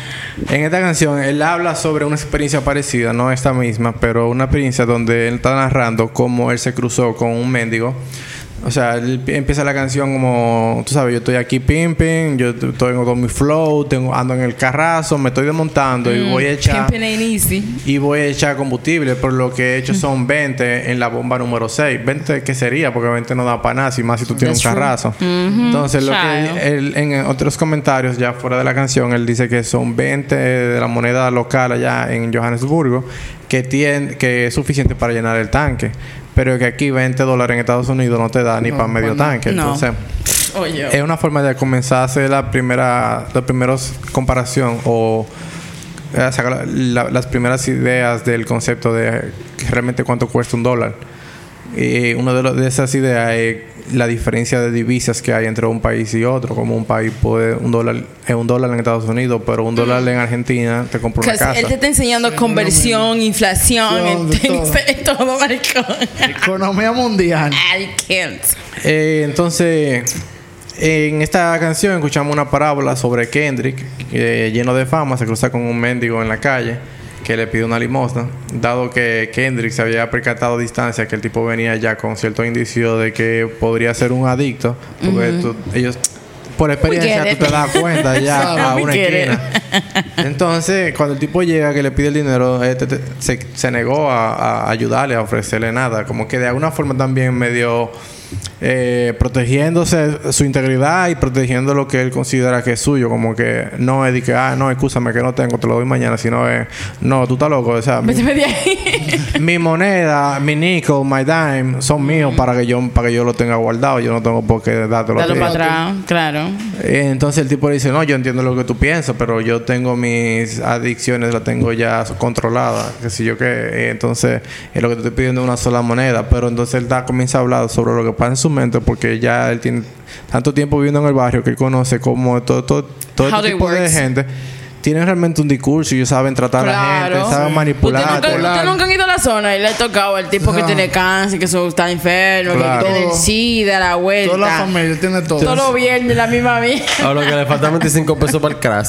en esta canción, él habla sobre una experiencia parecida, no esta misma, pero una experiencia donde él está narrando cómo él se cruzó con un mendigo. O sea, él pi- empieza la canción como, tú sabes, yo estoy aquí pimping, yo tengo todo mi flow, tengo, ando en el carrazo, me estoy desmontando y voy a echar easy. y voy a echar combustible, por lo que he hecho son 20 en la bomba número 6. 20 que sería, porque 20 no da para nada, si más si tú tienes un carrazo. Entonces, lo que él, en otros comentarios, ya fuera de la canción, él dice que son 20 de la moneda local allá en Johannesburgo, que, tiene, que es suficiente para llenar el tanque. Pero que aquí 20 dólares en Estados Unidos no te da ni para medio tanque. No. Entonces, Oye. es una forma de comenzar a hacer la primera, la primeros comparación o eh, sacar la- las primeras ideas del concepto de realmente cuánto cuesta un dólar. Y una de, los- de esas ideas es la diferencia de divisas que hay entre un país y otro. Como un país puede, un dólar es un dólar en Estados Unidos, pero un dólar en Argentina te compra una casa. él te está enseñando conversión, inflación, todo. en [LAUGHS] todo, maricón. Economía mundial. I can't. Eh, entonces, en esta canción escuchamos una parábola sobre Kendrick, que lleno de fama, se cruza con un mendigo en la calle que le pide una limosna, dado que Kendrick se había percatado a distancia que el tipo venía ya con cierto indicio de que podría ser un adicto, porque tú- ellos por experiencia tú te das cuenta ya [LAUGHS] a una esquina. Entonces, cuando el tipo llega que le pide el dinero, este te- se, se negó a, a ayudarle, a ofrecerle nada. Como que de alguna forma también medio eh, protegiéndose su integridad y protegiendo lo que él considera que es suyo. Como que no es de que, ah, no, escúchame que no tengo, te lo doy mañana, sino es, no, tú estás loco. O sea, mi, [LAUGHS] mi moneda, mi nickel, my dime son míos para que yo para que yo lo tenga guardado. Yo no tengo por qué dártelo Dalo para atrás, claro. Eh, Entonces el tipo le dice, no, yo entiendo lo que tú piensas, pero yo tengo mis adicciones, las tengo ya controladas, que si yo qué. Entonces, es lo que te estoy pidiendo una sola moneda. Pero entonces él da, comienza a hablar sobre lo que pasa en su mente, porque ya él tiene tanto tiempo viviendo en el barrio que él conoce como todo, todo, todo este tipo de gente. Tienen realmente un discurso y ellos saben tratar a la gente, saben manipular. nunca, usted nunca han ido a la zona y le ha tocado al tipo que tiene cáncer, que está enfermo, Claro. que tiene el SIDA, la vuelta. Toda la familia tiene todo. Todos los viernes la misma mierda. A lo que le faltan 25 pesos para el crash.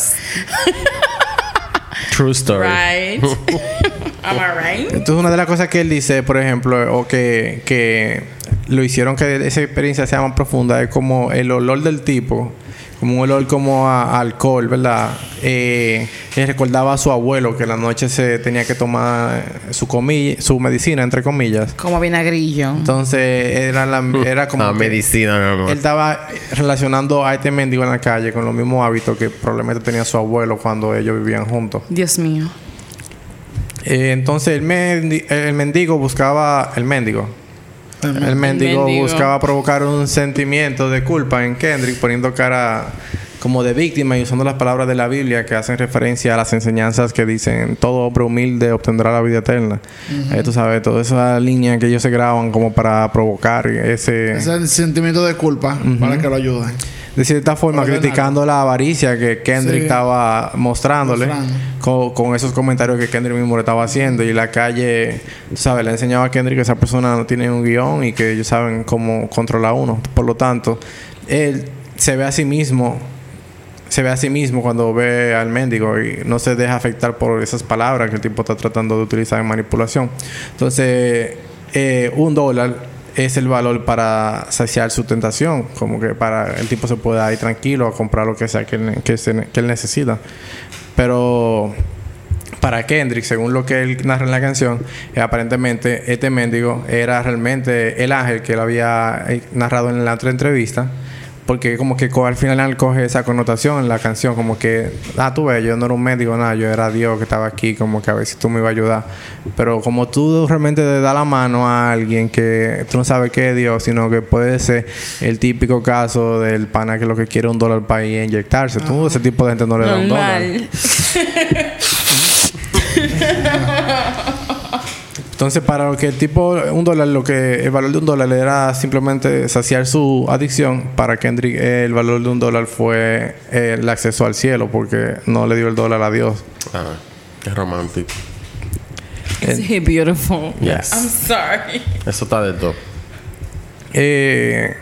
[LAUGHS] True story. Right. [LAUGHS] Am I right? Entonces, una de las cosas que él dice, por ejemplo, o que, que lo hicieron que esa experiencia sea más profunda, es como el olor del tipo como un olor como a, a alcohol, ¿verdad? Eh, él recordaba a su abuelo que en la noche se tenía que tomar su comilla, su medicina, entre comillas. Como vinagrillo. Entonces era, la, [LAUGHS] era como... La que medicina, mi amor. Él estaba relacionando a este mendigo en la calle con los mismos hábitos que probablemente tenía su abuelo cuando ellos vivían juntos. Dios mío. Eh, entonces el, mendi- el mendigo buscaba... El mendigo. El El mendigo mendigo. buscaba provocar un sentimiento de culpa en Kendrick, poniendo cara como de víctima y usando las palabras de la Biblia que hacen referencia a las enseñanzas que dicen todo hombre humilde obtendrá la vida eterna. Eh, tú sabes, toda esa línea que ellos se graban como para provocar ese... Ese sentimiento de culpa para que lo ayuden. De cierta forma, criticando la avaricia que Kendrick Sí. estaba mostrándole con, con esos comentarios que Kendrick mismo le estaba haciendo. Y la calle, sabes, le enseñaba a Kendrick que esa persona no tiene un guion y que ellos saben cómo controlar a uno. Por lo tanto, él se ve a sí mismo, se ve a sí mismo cuando ve al mendigo y no se deja afectar por esas palabras que el tipo está tratando de utilizar en manipulación. Entonces, eh, un dólar es el valor para saciar su tentación, como que para el tipo se pueda ir tranquilo a comprar lo que sea que, él- se- necesita. Pero para Kendrick, según lo que él narra en la canción, eh, aparentemente este mendigo era realmente el ángel que él había eh, narrado en la otra entrevista. Porque como que al final coge esa connotación en la canción, como que, ah, tú ves, yo no era un mendigo, nada, yo era Dios que estaba aquí, como que a ver si tú me ibas a ayudar. Pero como tú realmente le das la mano a alguien que tú no sabes qué es Dios, sino que puede ser el típico caso del pana que lo que quiere un dólar para ir a inyectarse. Tú, ese tipo de gente no le da un dólar. [LAUGHS] Entonces, para lo que el tipo, un dólar, lo que el valor de un dólar era simplemente saciar su adicción, para Kendrick eh, el valor de un dólar fue eh, el acceso al cielo, porque no le dio el dólar a Dios. Ah, qué romántico. Is he beautiful? Yes. I'm sorry. Eso está de todo. Eh,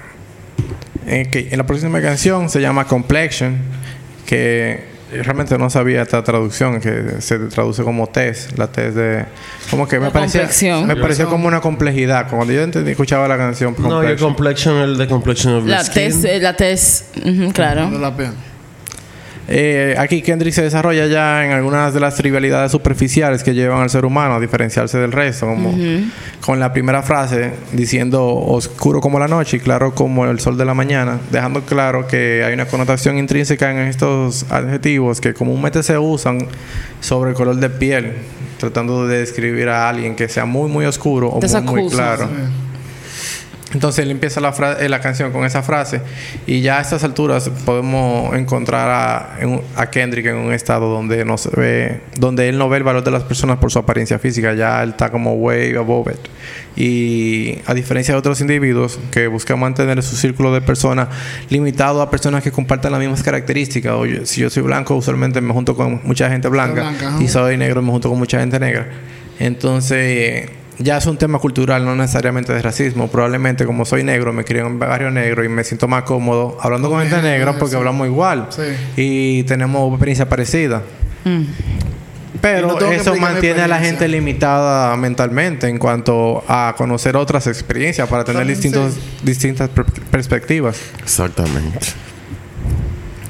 eh, en la próxima canción se llama Complexion, que realmente no sabía esta traducción, que se traduce como test, la test de... Como que me La parecía, complexión. me pareció como una complejidad. Cuando yo entendí, escuchaba la canción No, y el Complexion, complexion, el de complexion of La the skin. test, eh, la test, ujú, claro. De la piel. Eh, aquí Kendrick se desarrolla ya en algunas de las trivialidades superficiales que llevan al ser humano a diferenciarse del resto, como con la primera frase diciendo oscuro como la noche y claro como el sol de la mañana, dejando claro que hay una connotación intrínseca en estos adjetivos que comúnmente se usan sobre el color de piel, tratando de describir a alguien que sea muy muy oscuro o muy, muy claro. Entonces él empieza la, fra- eh, la canción con esa frase y ya a estas alturas podemos encontrar a, a Kendrick en un estado donde no se ve, donde él no ve el valor de las personas por su apariencia física, ya él está como way above it. Y a diferencia de otros individuos que buscan mantener su círculo de personas limitado a personas que compartan las mismas características. Oye, si yo soy blanco, usualmente me junto con mucha gente blanca, Blanca, y soy negro, me junto con mucha gente negra. Entonces, ya es un tema cultural, no necesariamente de racismo. Probablemente, como soy negro, me crié en un barrio negro y me siento más cómodo hablando con gente negra porque hablamos igual Sí. y tenemos experiencia parecida. Mm. Pero no eso mantiene a la gente limitada mentalmente en cuanto a conocer otras experiencias para tener distintos, sí. distintas per- perspectivas. Exactamente.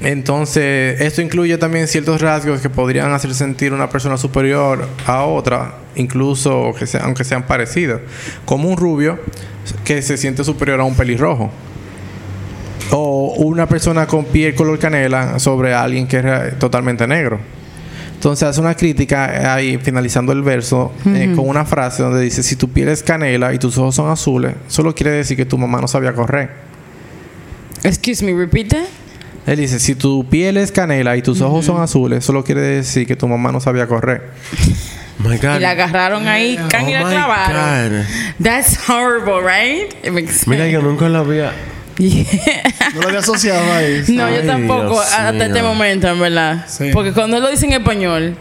Entonces, esto incluye también ciertos rasgos que podrían hacer sentir una persona superior a otra, incluso que sea- aunque sean parecidas, como un rubio que se siente superior a un pelirrojo. O una persona con piel color canela sobre alguien que es totalmente negro. Entonces hace una crítica ahí, finalizando el verso, eh, con una frase donde dice, si tu piel es canela y tus ojos son azules, solo quiere decir que tu mamá no sabía correr. Excuse me, that. Él dice, si tu piel es canela y tus ojos son azules, solo quiere decir que tu mamá no sabía correr. [LAUGHS] My God. Y la agarraron ahí, can Oh y la clavaron. God. That's horrible, right? It makes [LAUGHS] Mira, sense. yo nunca la había. Yeah. No lo había asociado ahí. No, Ay, yo tampoco Dios hasta mío. este momento, en verdad. Sí. Porque cuando él lo dice en español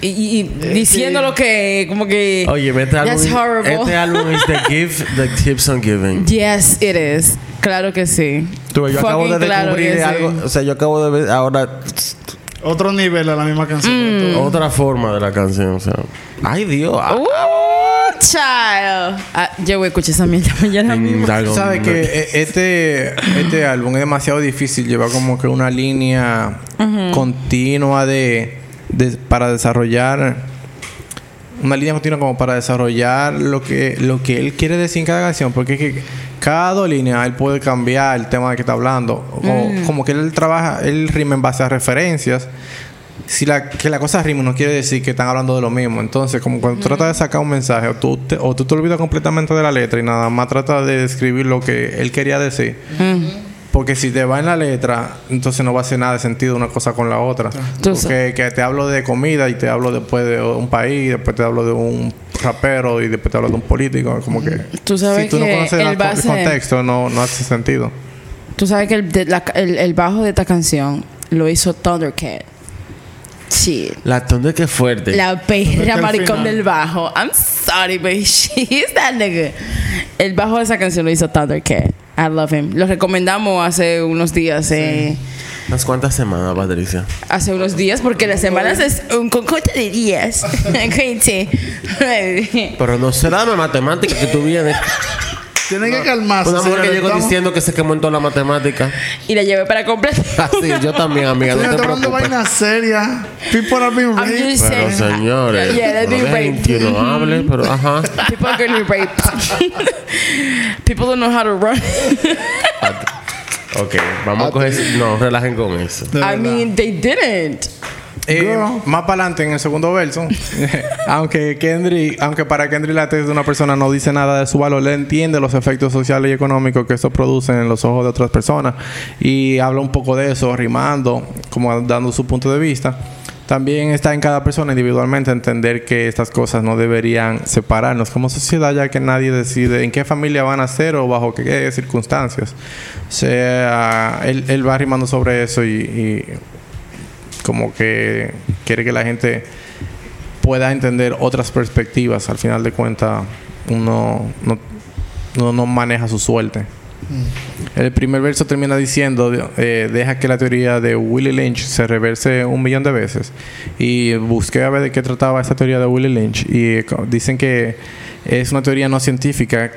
y, y- y diciendo lo que, como que. Oye, este álbum, That's horrible. este álbum es the [LAUGHS] gift that keeps on giving. Yes, it is. Claro que sí. Tú, yo acabo de claro descubrir sí. algo. O sea, yo acabo de ver ahora Otro nivel a la misma canción. Mm. otra forma de la canción. O sea, ay Dios. ah, Uh, child. Ah, yo voy a escuchar esa mierda mañana mismo. Sabes que este, este álbum es demasiado difícil. Lleva como que una línea continua de, de- para desarrollar una línea continua como para desarrollar lo que lo que él quiere decir en cada canción, porque es que cada dos líneas él puede cambiar el tema de que está hablando, como, como que él trabaja, él rima en base a referencias. Si la, que la cosa rima no quiere decir que están hablando de lo mismo. Entonces, como cuando tratas de sacar un mensaje, o tú, te, o tú te olvidas completamente de la letra y nada más tratas de describir lo que él quería decir. Porque si te va en la letra, entonces no va a hacer nada de sentido una cosa con la otra. Porque que te hablo de comida y te hablo después de un país, después te hablo de un rapero y después te hablo de un político. Como que Tú sabes si tú no que conoces el el contexto, no, no hace sentido. Tú sabes que el, de la- el- el bajo de esta canción lo hizo Thundercat. Sí. La tonda que fuerte. La perra maricón final. del bajo. I'm sorry, but [LAUGHS] she's that nigga. El bajo de esa canción lo hizo Thundercat. I love him. Lo recomendamos hace unos días. eh, ¿Unas cuantas semanas, Patricia? hace unos días, porque las semanas es un conjunto de días. [LAUGHS] [LAUGHS] Pero no se dame matemática que tú vienes. [LAUGHS] Tienen que calmarse. Una mujer que llegó Estamos- diciendo que se quemó en toda la matemática. y la llevé para completar. Así, [LAUGHS] yo también, amiga, no te hablando vainas serias. People are being raped. Pero señores, Yeah, they're being no hable, pero ajá. People are getting raped. [LAUGHS] People don't know how to run. Ok, vamos a coger. No, relajen con eso. I mean, they didn't. Eh, más para adelante en el segundo verso, [LAUGHS] aunque Kendrick, aunque para Kendrick la tesis de una persona no dice nada de su valor, le entiende los efectos sociales y económicos que esto produce en los ojos de otras personas y habla un poco de eso, rimando, como dando su punto de vista. También está en cada persona individualmente entender que estas cosas no deberían separarnos como sociedad, ya que nadie decide en qué familia van a ser o bajo qué circunstancias. O sea, él, él va rimando sobre eso y- y como que quiere que la gente pueda entender otras perspectivas. Al final de cuentas, uno no, uno no maneja su suerte. El primer verso termina diciendo, eh, deja que la teoría de Willie Lynch se reverse un millón de veces. Y busqué a ver de qué trataba esa teoría de Willie Lynch. Y eh, dicen que es una teoría no científica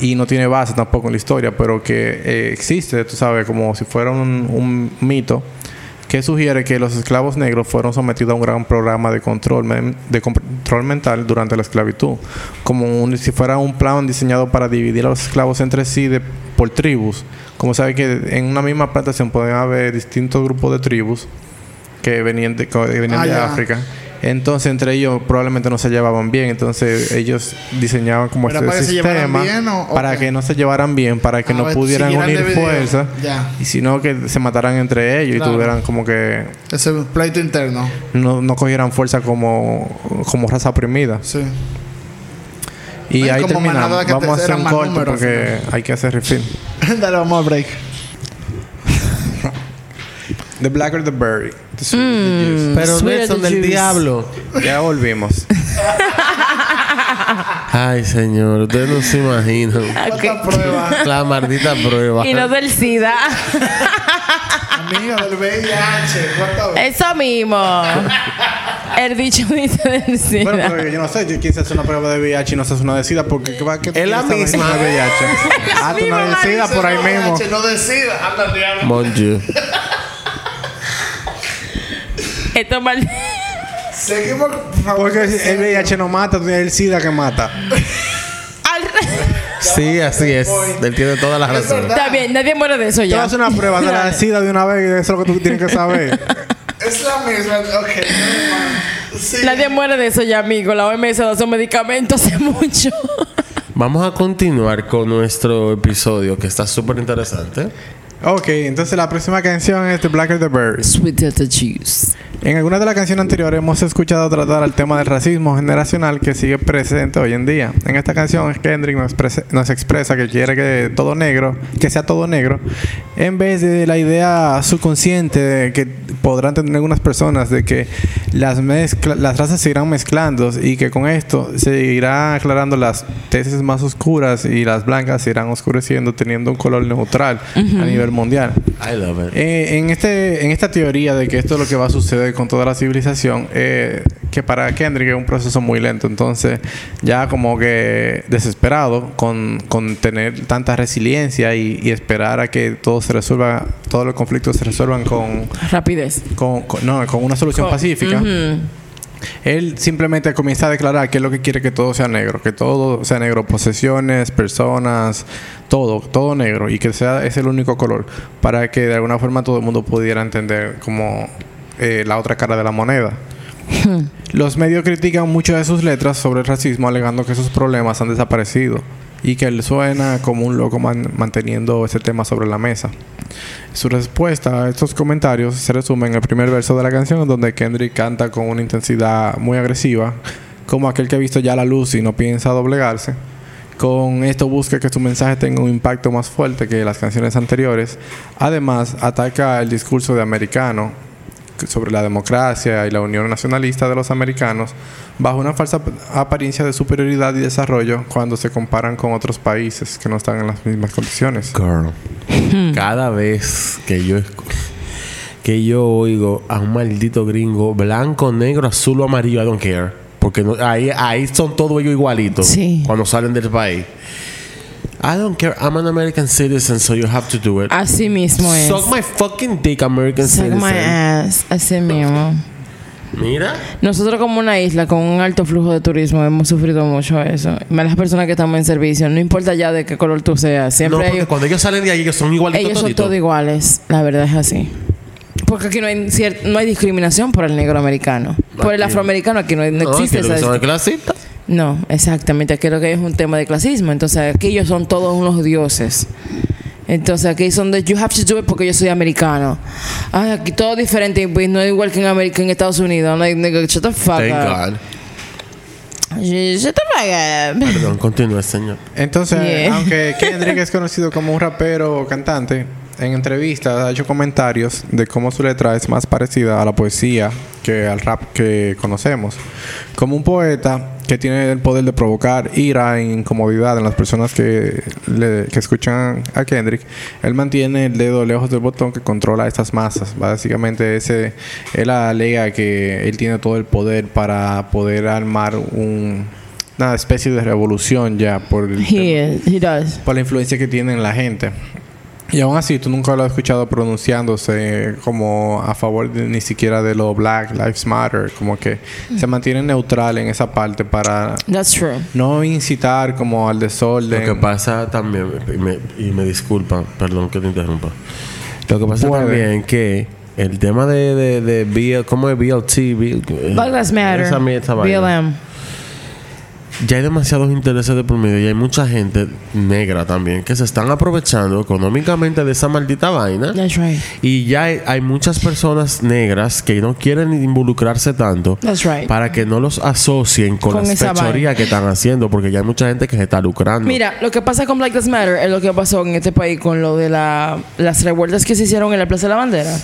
y no tiene base tampoco en la historia, pero que eh, existe, tú sabes, como si fuera un, un mito que sugiere que los esclavos negros fueron sometidos a un gran programa de control, de control mental durante la esclavitud, como un- si fuera un plan diseñado para dividir a los esclavos entre sí de- por tribus. Como sabe que en una misma plantación pueden haber distintos grupos de tribus que venían de, co- que venían Ah, de. África. Entonces, entre ellos probablemente no se llevaban bien. Entonces, ellos diseñaban como ¿Era este para que sistema bien o- para que no se llevaran bien, para que Ah, no pues, pudieran unir fuerzas, Ya. y sino que se mataran entre ellos Claro. y tuvieran como que Ese pleito interno. no, no cogieran fuerza como, como raza oprimida. Sí. Y Ay, ahí terminamos. Vamos a hacer un números al porque hay que hacer refill. [LAUGHS] Dale, vamos al break. The Blacker the Berry. Juice. Pero Nelson as del juice. diablo. Ya volvimos. [LAUGHS] Ay, señor, ustedes no se imaginan. [LAUGHS] ¿Cuántas pruebas? La maldita prueba. Y no del SIDA. Amiga del VIH. Eso mismo. El dicho dice del SIDA. bueno, pero yo no sé. Yo quise hacer una prueba de VIH y no se hace una de SIDA porque ¿qué va que Es la misma. de VIH. Ah, tú misma, una de SIDA por ahí mismo. No decida. Anda, diablo. Mon Dieu. Esto mal. Seguimos, por favor. Porque el VIH no mata, es el SIDA que mata. Al re- Sí, así es. Él tiene todas las razones. Está bien, nadie muere de eso Te ya. vas a hacer una prueba de la SIDA de una vez y eso es lo que tú tienes que saber. Es la misma. Ok. Sí. Nadie muere de eso ya, amigo. La OMS da esos medicamentos hace mucho. Vamos a continuar con nuestro episodio que está súper interesante. ok, entonces la próxima canción es The Blacker the Berry. Sweet the juice. En algunas de las canciones anteriores hemos escuchado tratar el tema del racismo generacional que sigue presente hoy en día. En esta canción Kendrick nos, expresa- nos expresa que quiere que todo negro, que sea todo negro, en vez de la idea subconsciente de que podrán tener algunas personas de que las, las razas se irán mezclando y que con esto se irán aclarando las tesis más oscuras y las blancas se irán oscureciendo teniendo un color neutral a nivel mundial. I love it. Eh, en, este, en esta teoría de que esto es lo que va a suceder con toda la civilización, eh, que para Kendrick es un proceso muy lento. Entonces, ya como que desesperado con, con tener tanta resiliencia y, y esperar a que todo se resuelva, todos los conflictos se resuelvan con, Rapidez. con, con- no, con una solución Con- pacífica. Él simplemente comienza a declarar que es lo que quiere que todo sea negro, que todo sea negro, posesiones, personas, todo, todo negro y que sea es el único color para que de alguna forma todo el mundo pudiera entender como eh, la otra cara de la moneda. Los medios critican muchas de sus letras sobre el racismo alegando que esos problemas han desaparecido y que él suena como un loco man- manteniendo ese tema sobre la mesa. Su respuesta a estos comentarios se resume en el primer verso de la canción, donde Kendrick canta con una intensidad muy agresiva, como aquel que ha visto ya la luz y no piensa doblegarse. Con esto busca que su mensaje tenga un impacto más fuerte que las canciones anteriores. Además, ataca el discurso de americano sobre la democracia y la unión nacionalista de los americanos bajo una falsa apariencia de superioridad y desarrollo cuando se comparan con otros países que no están en las mismas condiciones. Girl. Cada vez que yo que yo oigo a un maldito gringo blanco, negro, azul o amarillo, I don't care. Porque no- ahí, ahí son todos ellos igualitos Sí. cuando salen del país. I don't care. I'm an American citizen, so you have to do it. Así mismo es. Suck my fucking dick, American Suck citizen. my ass. Así mismo. Mira. Nosotros como una isla con un alto flujo de turismo hemos sufrido mucho eso. Más las personas que estamos en servicio, no importa ya de qué color tú seas, No, siempre porque hay- cuando ellos salen de ahí, ellos son igualitos ellos son todos iguales. La verdad es así. Porque aquí no hay, no discriminación por el negro americano. Por el afroamericano aquí no, no No, existe esa clasistas. No, exactamente. Creo que es un tema de clasismo. Entonces, aquí ellos son todos unos dioses. Entonces, aquí son de you have to do it porque yo soy americano. Ay, aquí todo diferente. Pues no es igual que en América, en Estados Unidos. I'm like, nigga, shut the fuck Thank up. God. Shut the fuck up. Perdón, continúe, señor. Entonces, Yeah. aunque Kendrick es conocido como un rapero o cantante, en entrevistas ha hecho comentarios de cómo su letra es más parecida a la poesía que al rap que conocemos. Como un poeta que tiene el poder de provocar ira e incomodidad en las personas que, le- que escuchan a Kendrick, él mantiene el dedo lejos del botón que controla estas masas. Básicamente, ese, él alega que él tiene todo el poder para poder armar un, una especie de revolución ya por el tema- He is. He does. por la influencia que tiene en la gente. Y aún así, tú nunca lo has escuchado pronunciándose como a favor de, ni siquiera de lo Black Lives Matter, como que se mantiene neutral en esa parte para That's true. no incitar como al Lo que desorden. pasa también, y me, y me disculpa, perdón que te interrumpa. Lo que pasa Puede. también que el tema de, de, de BL, ¿cómo es BLT? B- Black Lives Matter. BLM. Ya hay demasiados intereses de por medio y hay mucha gente negra también que se están aprovechando económicamente de esa maldita vaina. That's right. Y ya hay, hay muchas personas negras que no quieren involucrarse tanto That's right. para que no los asocien con, Con fechorías que están haciendo, porque ya hay mucha gente que se está lucrando. Mira, lo que pasa con Black Lives Matter es lo que pasó en este país con lo de la, las revueltas que se hicieron en la Plaza de la Bandera.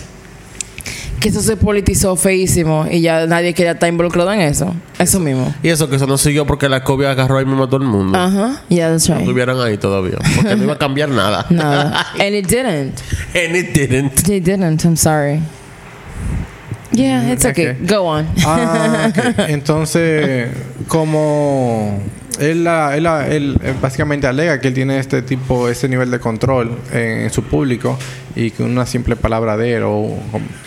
Que eso se politizó feísimo y ya nadie quería estar involucrado en eso. Eso mismo. Y eso que eso no siguió porque la COVID agarró ahí mismo a todo el mundo. Ajá. Yeah, that's No right. estuvieran ahí todavía. Porque no iba a cambiar [LAUGHS] nada. Nada. [LAUGHS] And it didn't. And it didn't. It didn't. I'm sorry. Yeah, it's okay. okay. Go on. Ah. [LAUGHS] Entonces, como él, él, él, eh, básicamente alega que él tiene este tipo, este nivel de control en, su público y que una simple palabra de él o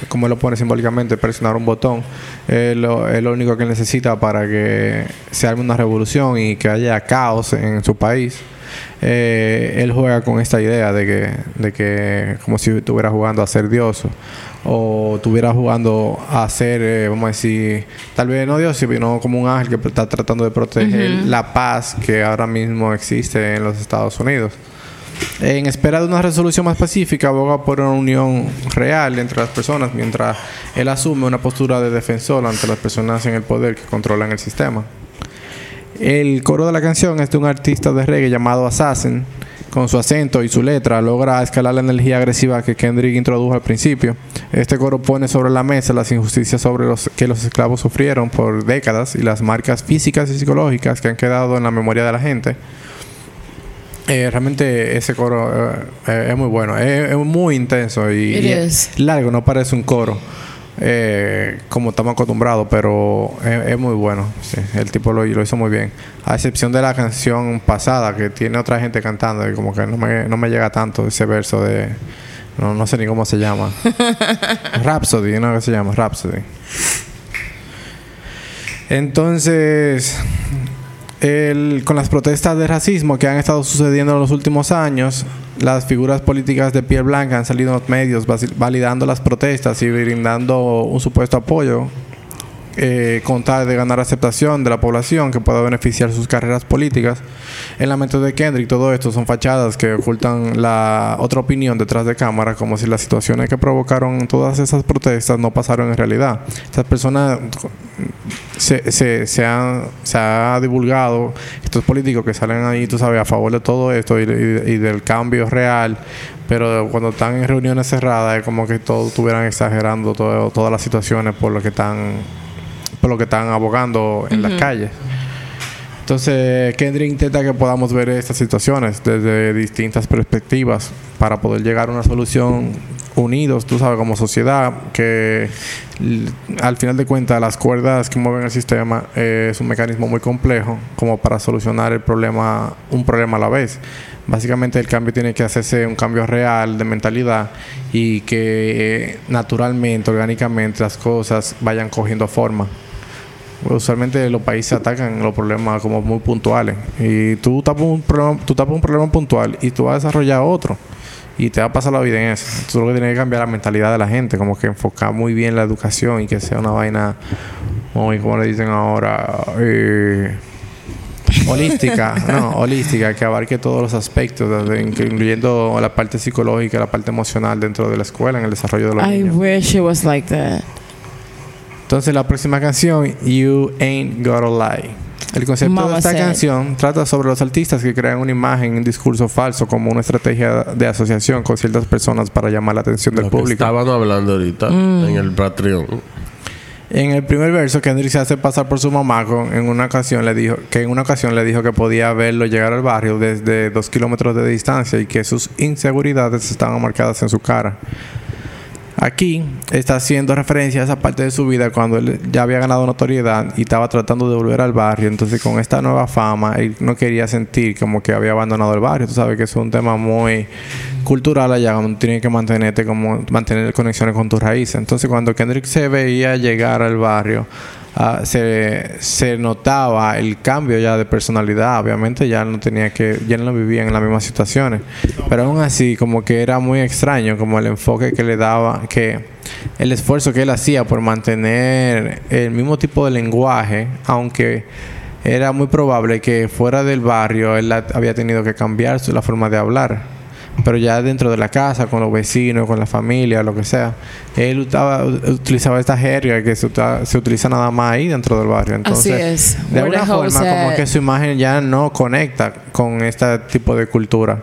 como- lo pone simbólicamente, presionar un botón, es lo, es lo único que él necesita para que se arme una revolución y que haya caos en su país. Eh, él juega con esta idea de que, de que como si estuviera jugando a ser Dios o estuviera jugando a ser, eh, vamos a decir, tal vez no Dios, sino como un ángel que está tratando de proteger la paz que ahora mismo existe en los Estados Unidos. En espera de una resolución más pacífica, aboga por una unión real entre las personas, mientras él asume una postura de defensor ante las personas en el poder que controlan el sistema. El coro de la canción es de un artista de reggae llamado Assassin. Con su acento y su letra logra escalar la energía agresiva que Kendrick introdujo al principio. Este coro pone sobre la mesa las injusticias sobre los que los esclavos sufrieron por décadas y las marcas físicas y psicológicas que han quedado en la memoria de la gente. Eh, realmente ese coro eh, eh, es muy bueno, es, muy intenso y, largo, no parece un coro. Eh, como estamos acostumbrados, pero es, es muy bueno. sí. El tipo lo, lo hizo muy bien. A excepción de la canción pasada, que tiene otra gente cantando, y como que no me, no me llega tanto ese verso de. No, no sé ni cómo se llama. [LAUGHS] Rhapsody, ¿no? ¿Qué se llama? Rhapsody. Entonces, el- con las protestas de racismo que han estado sucediendo en los últimos años, las figuras políticas de piel blanca han salido en los medios validando las protestas y brindando un supuesto apoyo eh, con tal de ganar aceptación de la población que pueda beneficiar sus carreras políticas. En la mente de Kendrick, todo esto son fachadas que ocultan la otra opinión detrás de cámara, como si las situaciones que provocaron todas esas protestas no pasaron en realidad. Estas personas se, se, han, se ha divulgado estos políticos que salen ahí, tú sabes, a favor de todo esto y, del cambio real, pero cuando están en reuniones cerradas es como que todos estuvieran exagerando todas las situaciones por lo que están por lo que están abogando en las calles. Entonces, Kendrick intenta que podamos ver estas situaciones desde distintas perspectivas para poder llegar a una solución unidos, tú sabes, como sociedad, que al final de cuentas las cuerdas que mueven el sistema eh, es un mecanismo muy complejo como para solucionar el problema, un problema a la vez. Básicamente el cambio tiene que hacerse un cambio real de mentalidad y que eh, naturalmente, orgánicamente las cosas vayan cogiendo forma. Usualmente los países atacan los problemas como muy puntuales. Y tú tapas un problema, tú tapas un problema puntual y tú vas a desarrollar otro. Y te va a pasar la vida en eso. Tú lo que tienes que cambiar la mentalidad de la gente, como que enfocar muy bien la educación y que sea una vaina muy, como le dicen ahora, eh, holística, [LAUGHS] no, holística, que abarque todos los aspectos, incluyendo la parte psicológica, la parte emocional dentro de la escuela, en el desarrollo de los I niños. wish it was like that. Entonces la próxima canción, You Ain't Gotta Lie. El concepto Mama de esta said. canción trata sobre los artistas que crean una imagen, un discurso falso como una estrategia de asociación con ciertas personas para llamar la atención del Lo que público. estaban hablando ahorita Mm. en el Patreon. En el primer verso, Kendrick se hace pasar por su mamá con, en una ocasión le dijo que en una ocasión le dijo que podía verlo llegar al barrio desde dos kilómetros de distancia y que sus inseguridades estaban marcadas en su cara. Aquí está haciendo referencia a esa parte de su vida cuando él ya había ganado notoriedad y estaba tratando de volver al barrio. Entonces, con esta nueva fama, él no quería sentir como que había abandonado el barrio. Tú sabes que es un tema muy cultural allá, donde tienes que mantenerte como mantener conexiones con tus raíces. Entonces, cuando Kendrick se veía llegar al barrio, ah, se, se notaba el cambio ya de personalidad. Obviamente ya no tenía que, ya no vivían en las mismas situaciones. Pero aún así, como que era muy extraño, como el enfoque que le daba, que el esfuerzo que él hacía por mantener el mismo tipo de lenguaje, aunque era muy probable que fuera del barrio él había tenido que cambiar la forma de hablar. Pero ya dentro de la casa, con los vecinos, con la familia, lo que sea, él utaba- utilizaba esta jerga que se, uta- se utiliza nada más ahí dentro del barrio. Entonces, Así es. de Where alguna forma, como at? que su imagen ya no conecta con este tipo de cultura.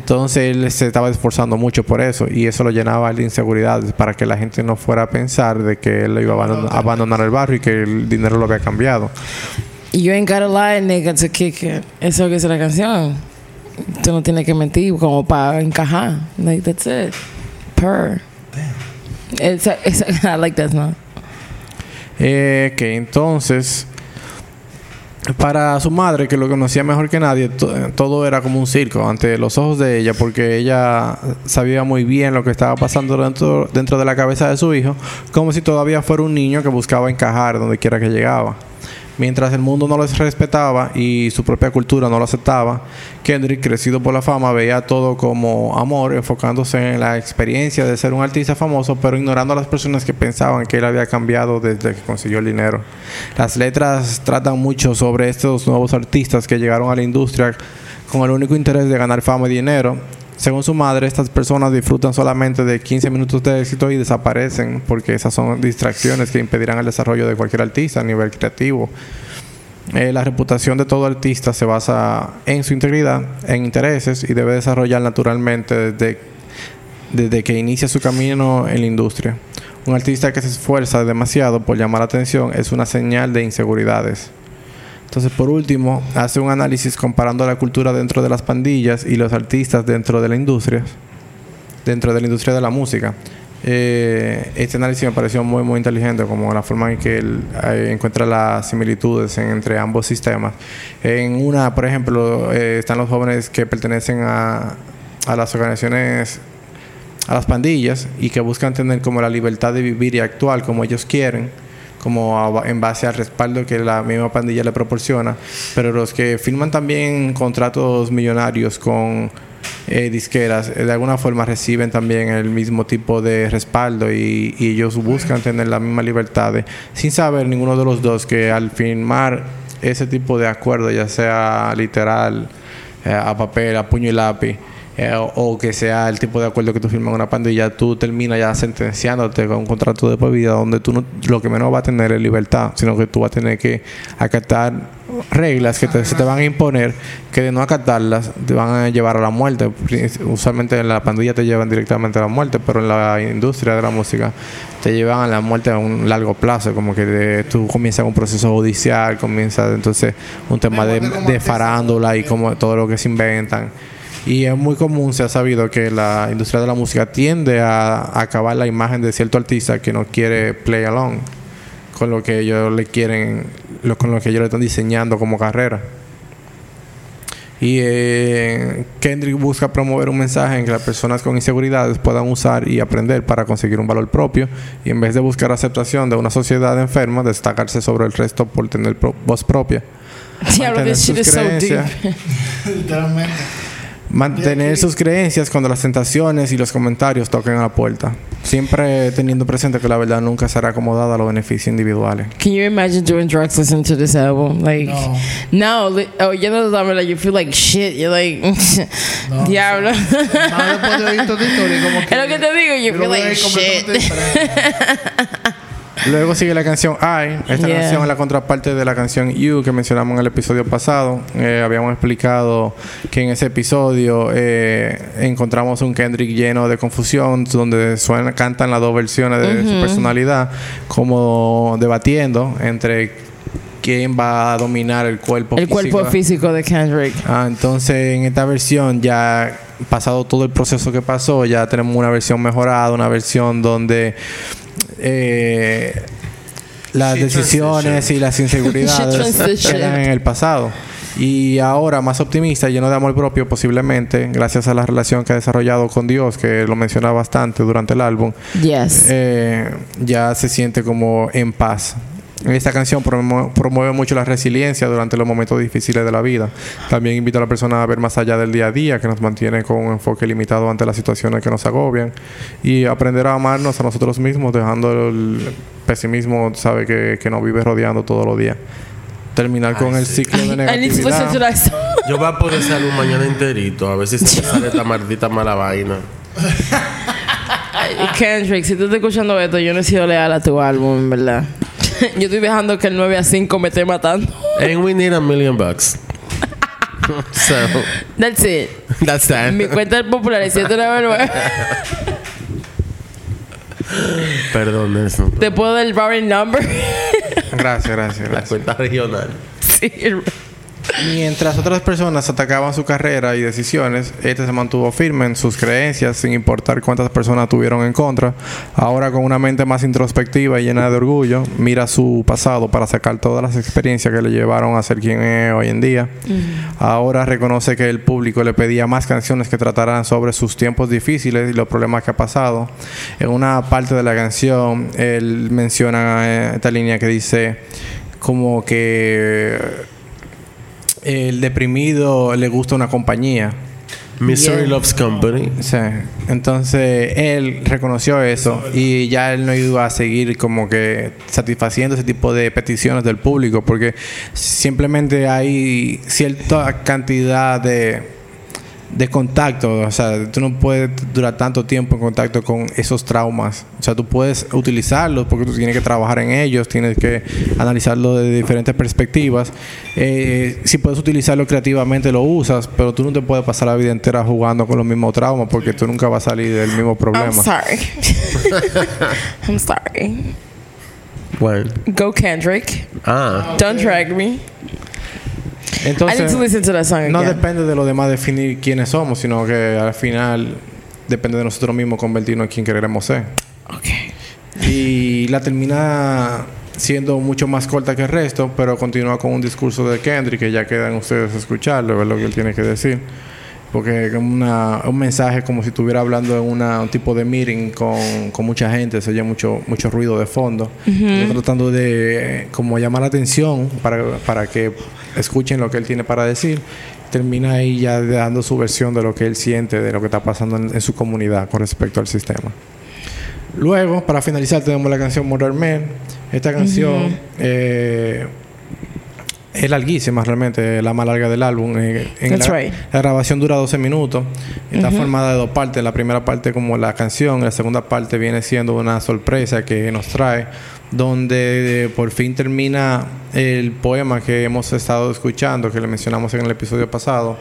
Entonces él se estaba esforzando mucho por eso y eso lo llenaba de inseguridades para que la gente no fuera a pensar de que él iba a abandon- a abandonar el barrio y que el dinero lo había cambiado. You ain't gotta lie, nigga, to kick it. Eso que es la canción. Tú no tienes que mentir como para encajar. Like, that's it. Per. It's, it's, [LAUGHS] I like that, ¿no? Eh, que entonces, para su madre, que lo conocía mejor que nadie, to- todo era como un circo ante los ojos de ella, porque ella sabía muy bien lo que estaba pasando dentro, dentro de la cabeza de su hijo, como si todavía fuera un niño que buscaba encajar donde quiera que llegaba. Mientras el mundo no les respetaba y su propia cultura no lo aceptaba, Kendrick, crecido por la fama, veía todo como amor, enfocándose en la experiencia de ser un artista famoso, pero ignorando a las personas que pensaban que él había cambiado desde que consiguió el dinero. Las letras tratan mucho sobre estos nuevos artistas que llegaron a la industria con el único interés de ganar fama y dinero. Según su madre, estas personas disfrutan solamente de 15 minutos de éxito y desaparecen porque esas son distracciones que impedirán el desarrollo de cualquier artista a nivel creativo. Eh, la reputación de todo artista se basa en su integridad, en intereses y debe desarrollar naturalmente desde, desde que inicia su camino en la industria. Un artista que se esfuerza demasiado por llamar la atención es una señal de inseguridades. Entonces, por último, hace un análisis comparando la cultura dentro de las pandillas y los artistas dentro de la industria, dentro de la industria de la música. Eh, este análisis me pareció muy, muy inteligente, como la forma en que él eh, encuentra las similitudes en- entre ambos sistemas. En una, por ejemplo, eh, están los jóvenes que pertenecen a, a las organizaciones a las pandillas y que buscan tener como la libertad de vivir y actuar como ellos quieren, como a- en base al respaldo que la misma pandilla le proporciona, pero los que firman también contratos millonarios con eh, disqueras, eh, de alguna forma reciben también el mismo tipo de respaldo y, ellos buscan tener la misma libertad de- sin saber ninguno de los dos que al firmar ese tipo de acuerdo, ya sea literal, eh, a papel, a puño y lápiz, eh, o, o que sea el tipo de acuerdo que tú firmas con una pandilla, tú terminas ya sentenciándote con un contrato de por vida donde tú no- lo que menos vas a tener es libertad, sino que tú vas a tener que acatar reglas que te- se te van a imponer, que de no acatarlas te van a llevar a la muerte. Usualmente en la pandilla te llevan directamente a la muerte, pero en la industria de la música te llevan a la muerte a un largo plazo, como que de- tú comienzas un proceso judicial, comienzas entonces un tema de, de farándula y como todo lo que se inventan. Y es muy común, se ha sabido que la industria de la música tiende a, a acabar la imagen de cierto artista que no quiere play along con lo que ellos le quieren, lo, con lo que ellos le están diseñando como carrera. Y eh, Kendrick busca promover un mensaje en que las personas con inseguridades puedan usar y aprender para conseguir un valor propio y en vez de buscar aceptación de una sociedad enferma, destacarse sobre el resto por tener pro- voz propia. [LAUGHS] Diablo, Mantener sus so creencias. [LAUGHS] [LAUGHS] Literalmente. Mantener sus creencias cuando las tentaciones y los comentarios toquen a la puerta. Siempre teniendo presente que la verdad nunca será acomodada a los beneficios individuales. Can you imagine doing drugs listening to this album? Like, no. li- oh, you know, like, you feel like shit. You're like, [LAUGHS] diablo. Más después de oír esta historia, como que. [LAUGHS] Es lo que te digo, you yo feel like shit. [LAUGHS] Luego sigue la canción I. Esta Yeah. canción es la contraparte de la canción You que mencionamos en el episodio pasado. Eh, habíamos explicado que en ese episodio eh, encontramos un Kendrick lleno de confusión, donde suena, cantan las dos versiones de su personalidad, como debatiendo entre quién va a dominar el cuerpo El cuerpo físico de Kendrick. Ah, entonces en esta versión ya pasado todo el proceso que pasó, ya tenemos una versión mejorada, una versión donde eh, las decisiones y las [LAUGHS] inseguridades quedan en el pasado. Y ahora más optimista, lleno de amor propio, posiblemente, gracias a la relación que ha desarrollado con Dios, que lo menciona bastante durante el álbum, Yes. eh, ya se siente como en paz. Esta canción promo- promueve mucho la resiliencia durante los momentos difíciles de la vida. También invita a la persona a ver más allá del día a día, que nos mantiene con un enfoque limitado ante las situaciones que nos agobian. Y aprender a amarnos a nosotros mismos, dejando el pesimismo, sabe, que, que nos vive rodeando todos los días. Terminar con el ciclo de negatividad. Yo voy a poder salir un mañana enterito a ver si se me sale esta maldita mala vaina. Kendrick, si tú estás escuchando esto, yo no he sido leal a tu álbum, en verdad. [LAUGHS] yo estoy dejando que el 9 a 5 me esté matando. And we need a million bucks. [LAUGHS] so, That's it. that's that. Mi cuenta es popular es 799. Perdón, Nelson. Te puedo dar el routing number. Gracias, gracias, La cuenta regional. sí. Mientras otras personas atacaban su carrera y decisiones, este se mantuvo firme en sus creencias sin importar cuántas personas tuvieron en contra. Ahora con una mente más introspectiva y llena de orgullo, mira su pasado para sacar todas las experiencias que le llevaron a ser quien es hoy en día. Ahora reconoce que el público le pedía más canciones que trataran sobre sus tiempos difíciles y los problemas que ha pasado. En una parte de la canción, él menciona esta línea que dice como que el deprimido le gusta una compañía. Misery Yeah. Loves Company. Sí. Entonces él reconoció eso y ya él no iba a seguir como que satisfaciendo ese tipo de peticiones del público porque simplemente hay cierta cantidad de de contacto, o sea, tú no puedes durar tanto tiempo en contacto con esos traumas. O sea, tú puedes utilizarlos porque tú tienes que trabajar en ellos, tienes que analizarlo de diferentes perspectivas. Eh, si puedes utilizarlo creativamente, lo usas, pero tú no te puedes pasar la vida entera jugando con los mismos traumas porque tú nunca vas a salir del mismo I'm problema. sorry. [LAUGHS] I'm sorry. Bueno. Go Kendrick. Ah. Don't drag me. Entonces, no depende de lo demás definir quiénes somos, sino que al final depende de nosotros mismos convertirnos en quien queremos ser. Ok. Y la termina siendo mucho más corta que el resto, pero continúa con un discurso de Kendrick que ya quedan ustedes a escucharlo, ver lo que él tiene que decir. Porque es una- un mensaje como si estuviera hablando en una, un tipo de meeting con, con mucha gente, se oye mucho, mucho ruido de fondo. Está tratando de como llamar la atención para, para que escuchen lo que él tiene para decir. Termina ahí ya dando su versión de lo que él siente, de lo que está pasando en, en su comunidad con respecto al sistema. Luego, para finalizar, tenemos la canción Modern Man. Esta canción eh, es larguísima, realmente, la más larga del álbum. Eh, en That's la, right. la grabación dura 12 minutos. Está formada de dos partes. La primera parte como la canción, la segunda parte viene siendo una sorpresa que nos trae, donde eh, por fin termina el poema que hemos estado escuchando, que le mencionamos en el episodio pasado.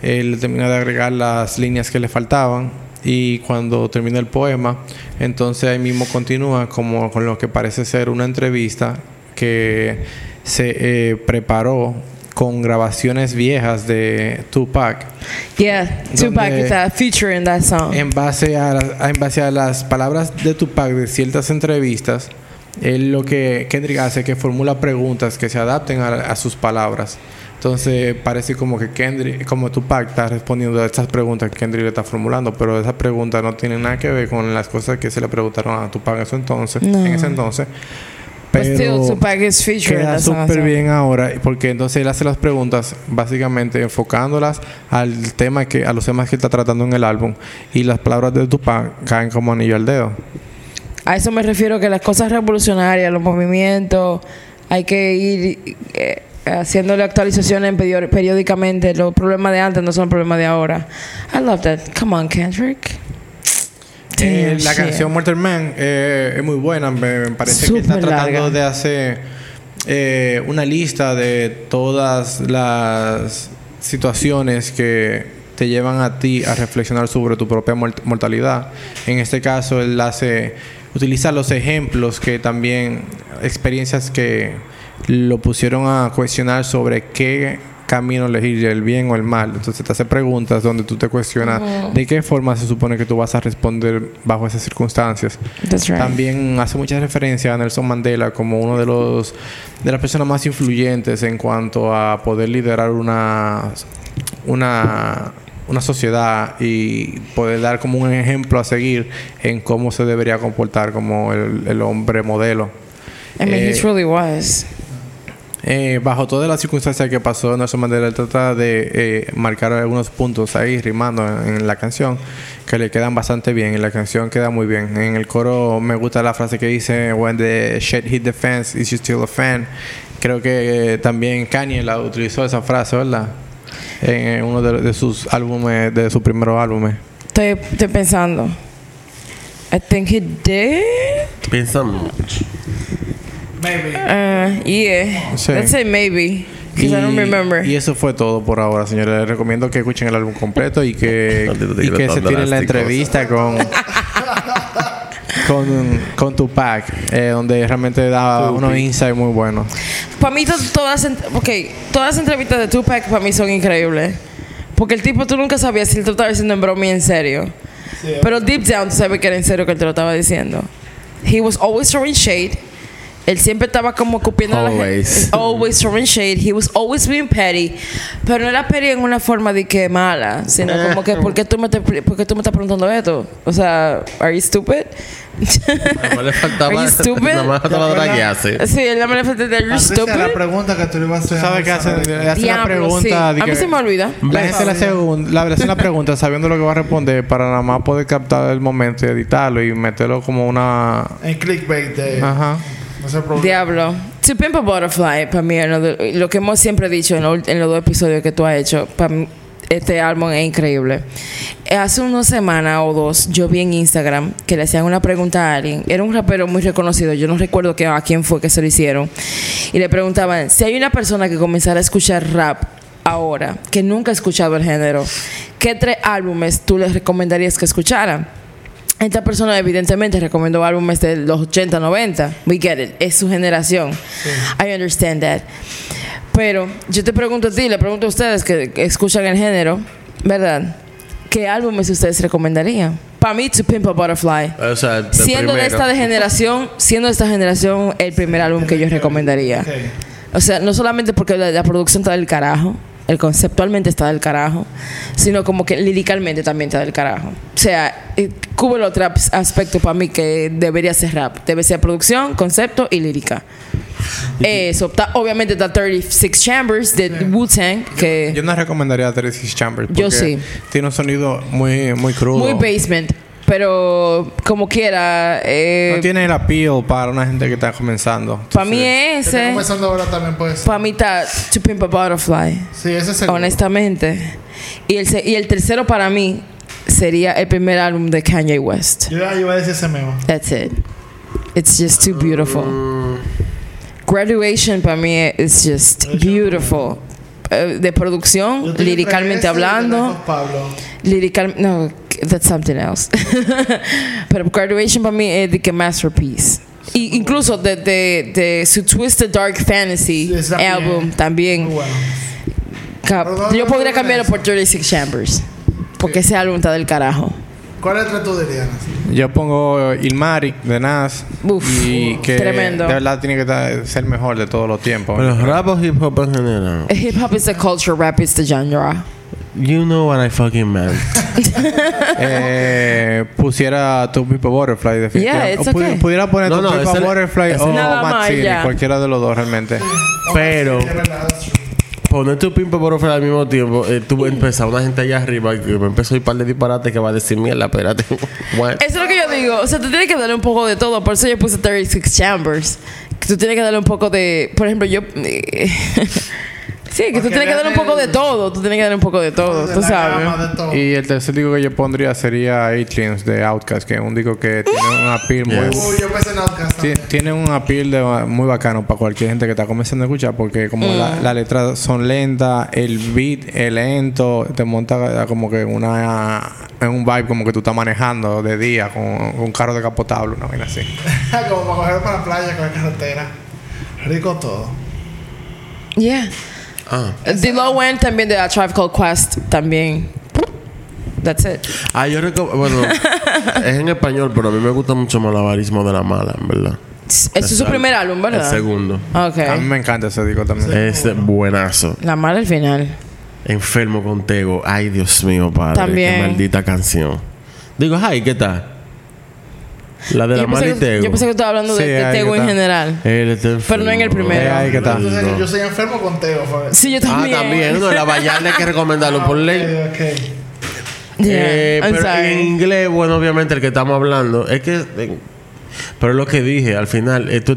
Él termina de agregar las líneas que le faltaban y cuando termina el poema, entonces ahí mismo continúa como con lo que parece ser una entrevista que se eh, preparó con grabaciones viejas de Tupac Yeah, Tupac is a feature in that song. en base a, las- en base a las palabras de Tupac de ciertas entrevistas él lo que Kendrick hace es que formula preguntas que se adapten a, a sus palabras entonces parece como que Kendrick como Tupac está respondiendo a estas preguntas que Kendrick le está formulando pero esas preguntas no tienen nada que ver con las cosas que se le preguntaron a Tupac en ese entonces No. en ese entonces pero Tupac is feature in queda súper bien ahora porque entonces él hace las preguntas básicamente enfocándolas al tema que a los temas que está tratando en el álbum y las palabras de Tupac caen como anillo al dedo A eso me refiero que las cosas revolucionarias, los movimientos, hay que ir eh, haciéndole actualizaciones periódicamente. Los problemas de antes no son los problemas de ahora. I love that. Come on, Kendrick. Eh, la canción Mortal Man eh, es muy buena me, me parece que está tratando larga. de hacer eh, una lista de todas las situaciones que te llevan a ti a reflexionar sobre tu propia mort- mortalidad. En este caso, él hace utiliza los ejemplos que también experiencias que lo pusieron a cuestionar sobre qué camino elegir, el bien o el mal. Entonces te hace preguntas donde tú te cuestionas de qué forma se supone que tú vas a responder bajo esas circunstancias. Right. También hace mucha referencia a Nelson Mandela como uno de los de las personas más influyentes en cuanto a poder liderar una una una sociedad y poder dar como un ejemplo a seguir en cómo se debería comportar como el, el hombre modelo. I mean, he Eh, truly was. Eh, bajo todas las circunstancias que pasó Nelson Mandela él trata de eh, marcar algunos puntos ahí rimando en, en la canción que le quedan bastante bien y la canción queda muy bien en el coro me gusta la frase que dice when the shit hit the fence is you still a fan creo que eh, también Kanye la utilizó esa frase ¿verdad? en uno de, de sus álbumes de sus primeros álbumes Estoy, estoy pensando. I think he did. Piensa mucho. Maybe. Uh, yeah. Sí. Let's say maybe. Because I don't remember. y eso fue todo por ahora, señores. Les recomiendo que escuchen el álbum completo y que, [LAUGHS] y que se tiren la entrevista con con, con Tupac, eh, donde realmente da unos insights muy buenos. Para mí to- todas, okay, todas las entrevistas de Tupac para mí son increíbles. Porque el tipo tú nunca sabías si él te lo estaba diciendo en broma y en serio. Pero deep down tú sabes que era en serio que él te lo estaba diciendo. He was always throwing shade. Él siempre estaba como cupiendo a la gente. Always. Always throwing shade. He was always being petty. Pero no era petty en una forma de que mala, sino como que ¿por qué tú me, te- por qué tú me estás preguntando esto? O sea, ¿are you stupid? Le faltaba. [LAUGHS] Are you stupid? Nada más le faltaba draguearse. Sí, él no me le falta de ¿are you stupid? la pregunta que tú le ibas a hacer. ¿Sabes qué hacen? Le hacen la pregunta. A mí se me olvida. La gente le hace, la- hace pregunta sabiendo lo que va a responder para nada más poder captar el momento y editarlo y meterlo como una. En clickbait de. Ajá. Diablo. To Pimp a Butterfly, para mí, lo, que hemos siempre dicho en, lo- en los dos episodios que tú has hecho, este álbum es increíble. Eh, Hace unas semanas o dos, yo vi en Instagram que le hacían una pregunta a alguien. Era un rapero muy reconocido, yo no recuerdo a quién fue que se lo hicieron. Y le preguntaban, si hay una persona que comenzara a escuchar rap ahora, que nunca ha escuchado el género, ¿qué tres álbumes tú les recomendarías que escucharan? Esta persona evidentemente recomendó álbumes de los 80, 90. We get it. Es su generación. I understand that. Pero yo te pregunto a ti, le pregunto a ustedes que, escuchan el género, ¿verdad? ¿Qué álbumes ustedes recomendarían? Para mí, To Pimp a Butterfly. O sea, Siendo de esta de generación, siendo de esta generación el primer álbum que yo recomendaría. O sea, no solamente porque la, la producción está del carajo, el conceptualmente está del carajo, sino como que líricamente también está del carajo. O sea, eh, cubre el otro as- aspecto para mí que debería ser rap. Debe ser producción, concepto y lírica. Eso, está- obviamente está 36 Chambers de Wu-Tang, que Yo no recomendaría 36 Chambers. Yo porque sí. Tiene un sonido muy, muy crudo. muy basement, pero como quiera, eh, No tiene el appeal para una gente que está comenzando. para mí Que está ese, comenzando ahora también puede ser. para mí está To Pimp a Butterfly. Sí, ese es seguro. honestamente. Y el, se- y el tercero para mí sería el primer álbum de Kanye West. Yo iba a decir ese mismo. That's it. It's just too beautiful. Graduation para mí es just beautiful. Eh, de producción, Life hablando, of Lirical, no, that's something else. [LAUGHS] Pero Graduation para mí es de que masterpiece. Y incluso de, de, de su Twisted Dark Fantasy Sí, álbum también. Yo podría cambiarlo por 36 Chambers. Porque ese álbum está del carajo. ¿Cuál letra tú dirías? Yo pongo Ilmatic de Nas. Uf, y que tremendo. de verdad tiene que ser el mejor de todos los tiempos. Pero rap o hip hop en general. Hip hop is the culture, rap is the genre. You know what I fucking meant. [LAUGHS] eh, pusiera Tu People Butterfly definitivamente. Yeah, it's O pu- okay. Pudiera poner No, Tu no, People Butterfly o ya. cualquiera de los dos realmente. Pero poner tu pimpa por al mismo tiempo, eh, tú empezar una gente allá arriba que me empezó a ir par de disparates que va a decir mierda, espérate. [LAUGHS] Bueno. Eso es lo que yo digo. O sea, tú tienes que darle un poco de todo. Por eso yo puse 36 Chambers. Tú tienes que darle un poco de. Por ejemplo, yo. [LAUGHS] sí, que tú tienes que darle un poco de todo. Tú tienes que darle un poco de todo. De Tú la sabes. de todo. Y el tercer disco que yo pondría sería Aliens de Outkast, que es un disco que tiene un appeal muy... Yes. Uy, yo pensé en. Ti- también. Tiene un appeal de- muy bacano para cualquier gente que está comenzando a escuchar porque como Mm. la- las letras son lentas, el beat es lento, te monta como que una en un vibe como que tú estás manejando de día con, con un carro decapotable, una vaina así. [LAUGHS] Como para coger para la playa con la carretera. Rico todo. Yeah. Ah. The Low End también de A Tribe Called Quest. También. That's it. Ah, yo recuerdo. Bueno, [LAUGHS] es en español, pero a mí me gusta mucho Malabarismo de la Mala, en verdad. Ese es su Ese primer álbum, El ¿verdad? segundo. A mí me encanta ese disco también. Es buenazo. La mala al final. Enfermo con Tego. Ay, Dios mío, padre. También. Qué maldita canción. Digo, ay, ¿qué tal? La de la Yo pensé, y que, Tego. yo pensé que estaba hablando Sí, de, de Tego en está. general. Pero no en el primero. Eh, No. yo soy enfermo con Teo. for- Sí, yo Ah, también. también. No, la Vallarta hay que recomendarlo por ley. Yeah, Eh, pero sorry. en inglés, bueno, obviamente el que estamos hablando es que. eh, pero lo que dije, al final, esto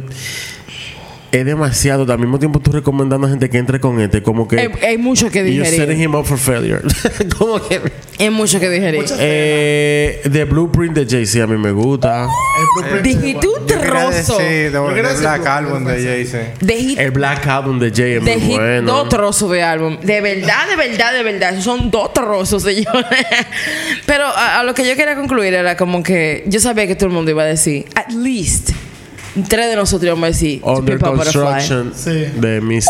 es demasiado. Al mismo tiempo, tú recomendando a gente que entre con este, como que. Hay, hay mucho que y you're setting digerir. him up for failure. [LAUGHS] como que. Hay mucho que digerir. Eh, The Blueprint de Jay-Z a mí me gusta. El blueprint trozo. de decir Black Album de. Jay-Z. El Black Album de Jay es muy bueno. dos trozos de álbum. De verdad, de verdad, de verdad. Esos Son dos trozos, [LAUGHS] señores. Pero a, a lo que yo quería concluir era como que yo sabía que todo el mundo iba a decir, at least, tres de nosotros íbamos a decir, Under. Construction Sí. de Missy.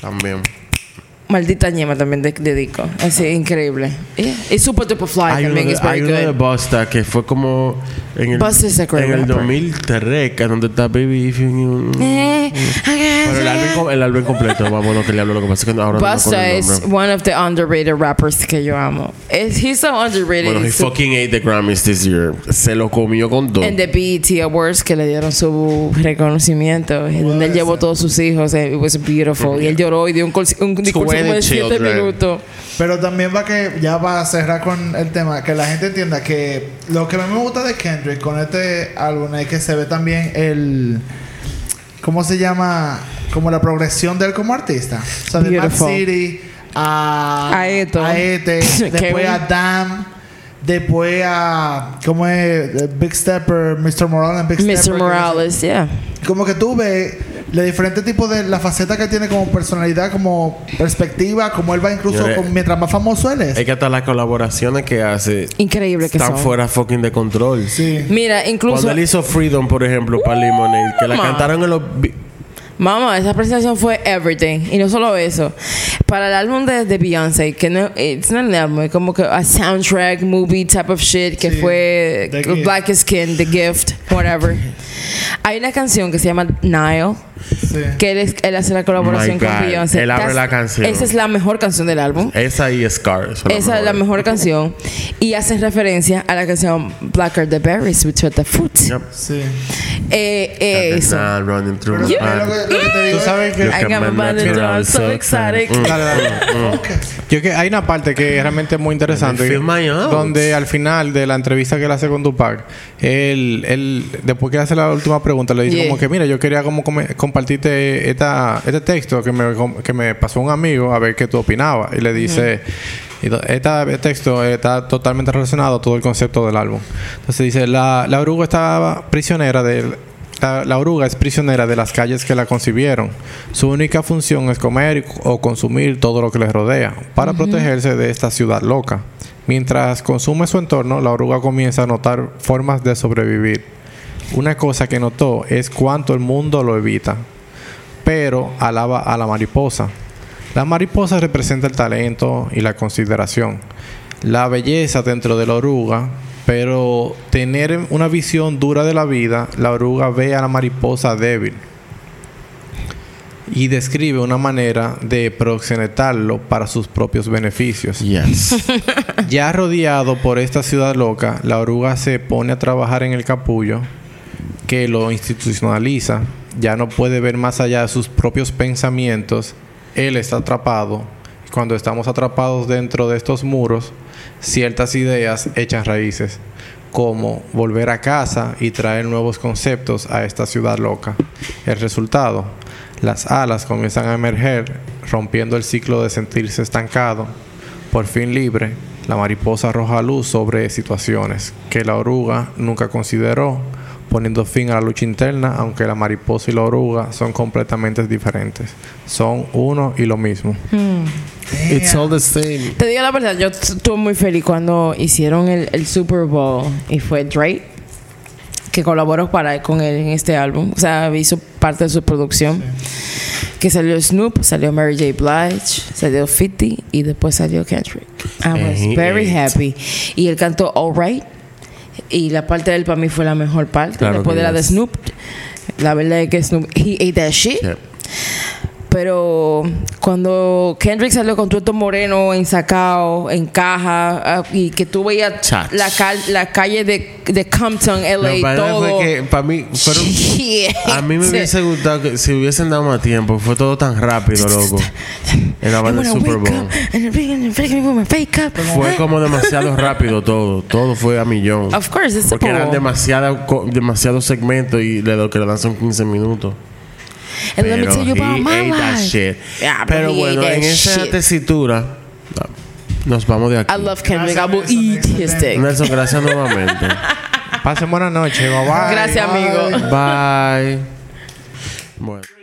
También. Maldita ñema también de- dedico. Así, increíble. Yeah. Y Super Duper Fly Hay uno, también de, es hay uno de good. Busta que fue como en el, en el rapper. 2003, que donde está Baby If You Knew. Eh, Pero el álbum, el álbum completo, vamos, lo que le hablo, lo que pasa es que ahora no me Busta el es one of the underrated rappers que yo amo. Es- he's so underrated. Bueno, he fucking ate the Grammys this year. Se lo comió con todo. En the BET Awards que le dieron su reconocimiento, y donde él llevó todos sus hijos, eh, it was beautiful. Y él lloró y dio un, un discurso como de 7 children. minutos. Pero también va que, ya va a cerrar con el tema, que la gente entienda que lo que a mí me gusta de Kendrick con este álbum es que se ve también el. ¿Cómo se llama? Como la progresión de él como artista. O sea, de Mad. City a. A Eto. A Ete. [LAUGHS] después a Dam. Después a. ¿Cómo es? Big Stepper, Mr. Morales and Big Mr. Stepper. Morales, yeah. como que tú ves los diferentes tipos de la faceta que tiene como personalidad, como perspectiva, como él va incluso Señores, con- mientras más famoso él es. Es que hasta las colaboraciones que hace Increíble que están son. fuera fucking de control. Sí. Mira, incluso. Cuando él hizo Freedom, por ejemplo, para Lemonade, que la cantaron en los... Mamá, esa presentación fue everything. Y no solo eso. Para el álbum de, de Beyoncé, que no it's not an album, es como que a soundtrack, movie type of shit, que Sí. fue. Black Skin, The Gift, whatever. Hay una canción que se llama Nile, Sí. que él, es- él hace la colaboración con. Beyoncé. Él abre la canción. Esa es la mejor canción del álbum. Esa y Scar. son las Esa es la mejor canción. [LAUGHS] Y hacen referencia a la canción Blacker the Berries, with the Fruit. Yep. Sí. Eh, eh, eso. Running through Pero lo que, te digo Tú sabes que... I got my body so exotic. Mm. Dale, dale. Yo que hay una parte que es realmente muy interesante. Donde al final de la entrevista que él hace con Tupac, él, él después que hace la última pregunta, le dice Yeah. como que, mira, yo quería como come- compartirte esta, este texto que me, que me pasó un amigo a ver qué tú opinabas. Y le dice, y do- este texto está totalmente relacionado a todo el concepto del álbum. Entonces dice, la, la oruga estaba prisionera de... La, la oruga es prisionera de las calles que la concibieron. Su única función es comer o consumir todo lo que le rodea para protegerse de esta ciudad loca. Mientras consume su entorno, la oruga comienza a notar formas de sobrevivir. Una cosa que notó es cuánto el mundo lo evita, pero alaba a la mariposa. La mariposa representa el talento y la consideración, la belleza dentro de la oruga, pero tener una visión dura de la vida, la oruga ve a la mariposa débil y describe una manera de proxenetarlo para sus propios beneficios. Yes. [LAUGHS] Ya rodeado por esta ciudad loca, la oruga se pone a trabajar en el capullo que lo institucionaliza. Ya no puede ver más allá de sus propios pensamientos. Él está atrapado. Cuando estamos atrapados dentro de estos muros, ciertas ideas echan raíces, como volver a casa y traer nuevos conceptos a esta ciudad loca. El resultado, las alas comienzan a emerger, rompiendo el ciclo de sentirse estancado. Por fin libre, la mariposa arroja luz sobre situaciones que la oruga nunca consideró, poniendo fin a la lucha interna, aunque la mariposa y la oruga son completamente diferentes. Son uno y lo mismo. It's all the same. Te digo la verdad, yo estuve muy feliz cuando hicieron el, el Super Bowl y fue Drake que colaboró para con él en este álbum. O sea, hizo parte de su producción. Que salió Snoop, salió Mary J. Blige, salió 50 y después salió Kendrick. I was very happy. Y él cantó All Right. Y la parte de él para mí fue la mejor parte. Claro después de la de. Snoop. La verdad es que Snoop, he ate that shit. Pero cuando Kendrick salió con Tueto Moreno ensacado en caja ah, y que tú veías la, cal- la calle de, de Compton, LA, todo. fue que para mí [LAUGHS] fueron. A mí me hubiese gustado que si hubiesen dado más tiempo. Fue todo tan rápido, loco. En la banda del Super Bowl. Fue como demasiado rápido todo. Todo fue a millón. Of course, it's Porque eran demasiado, demasiados segmentos y le- lo que le dan son 15 minutos. And let me tell you about he my ate that life. shit. Yeah, but Pero he bueno, ate en esa tesitura nos vamos de aquí. I love Kendrick. I will Nelson, eat excelente. his dick. Nelson, gracias nuevamente. Pasen buena noche. Bye bye. Gracias, amigo. Bye. Bueno. [LAUGHS]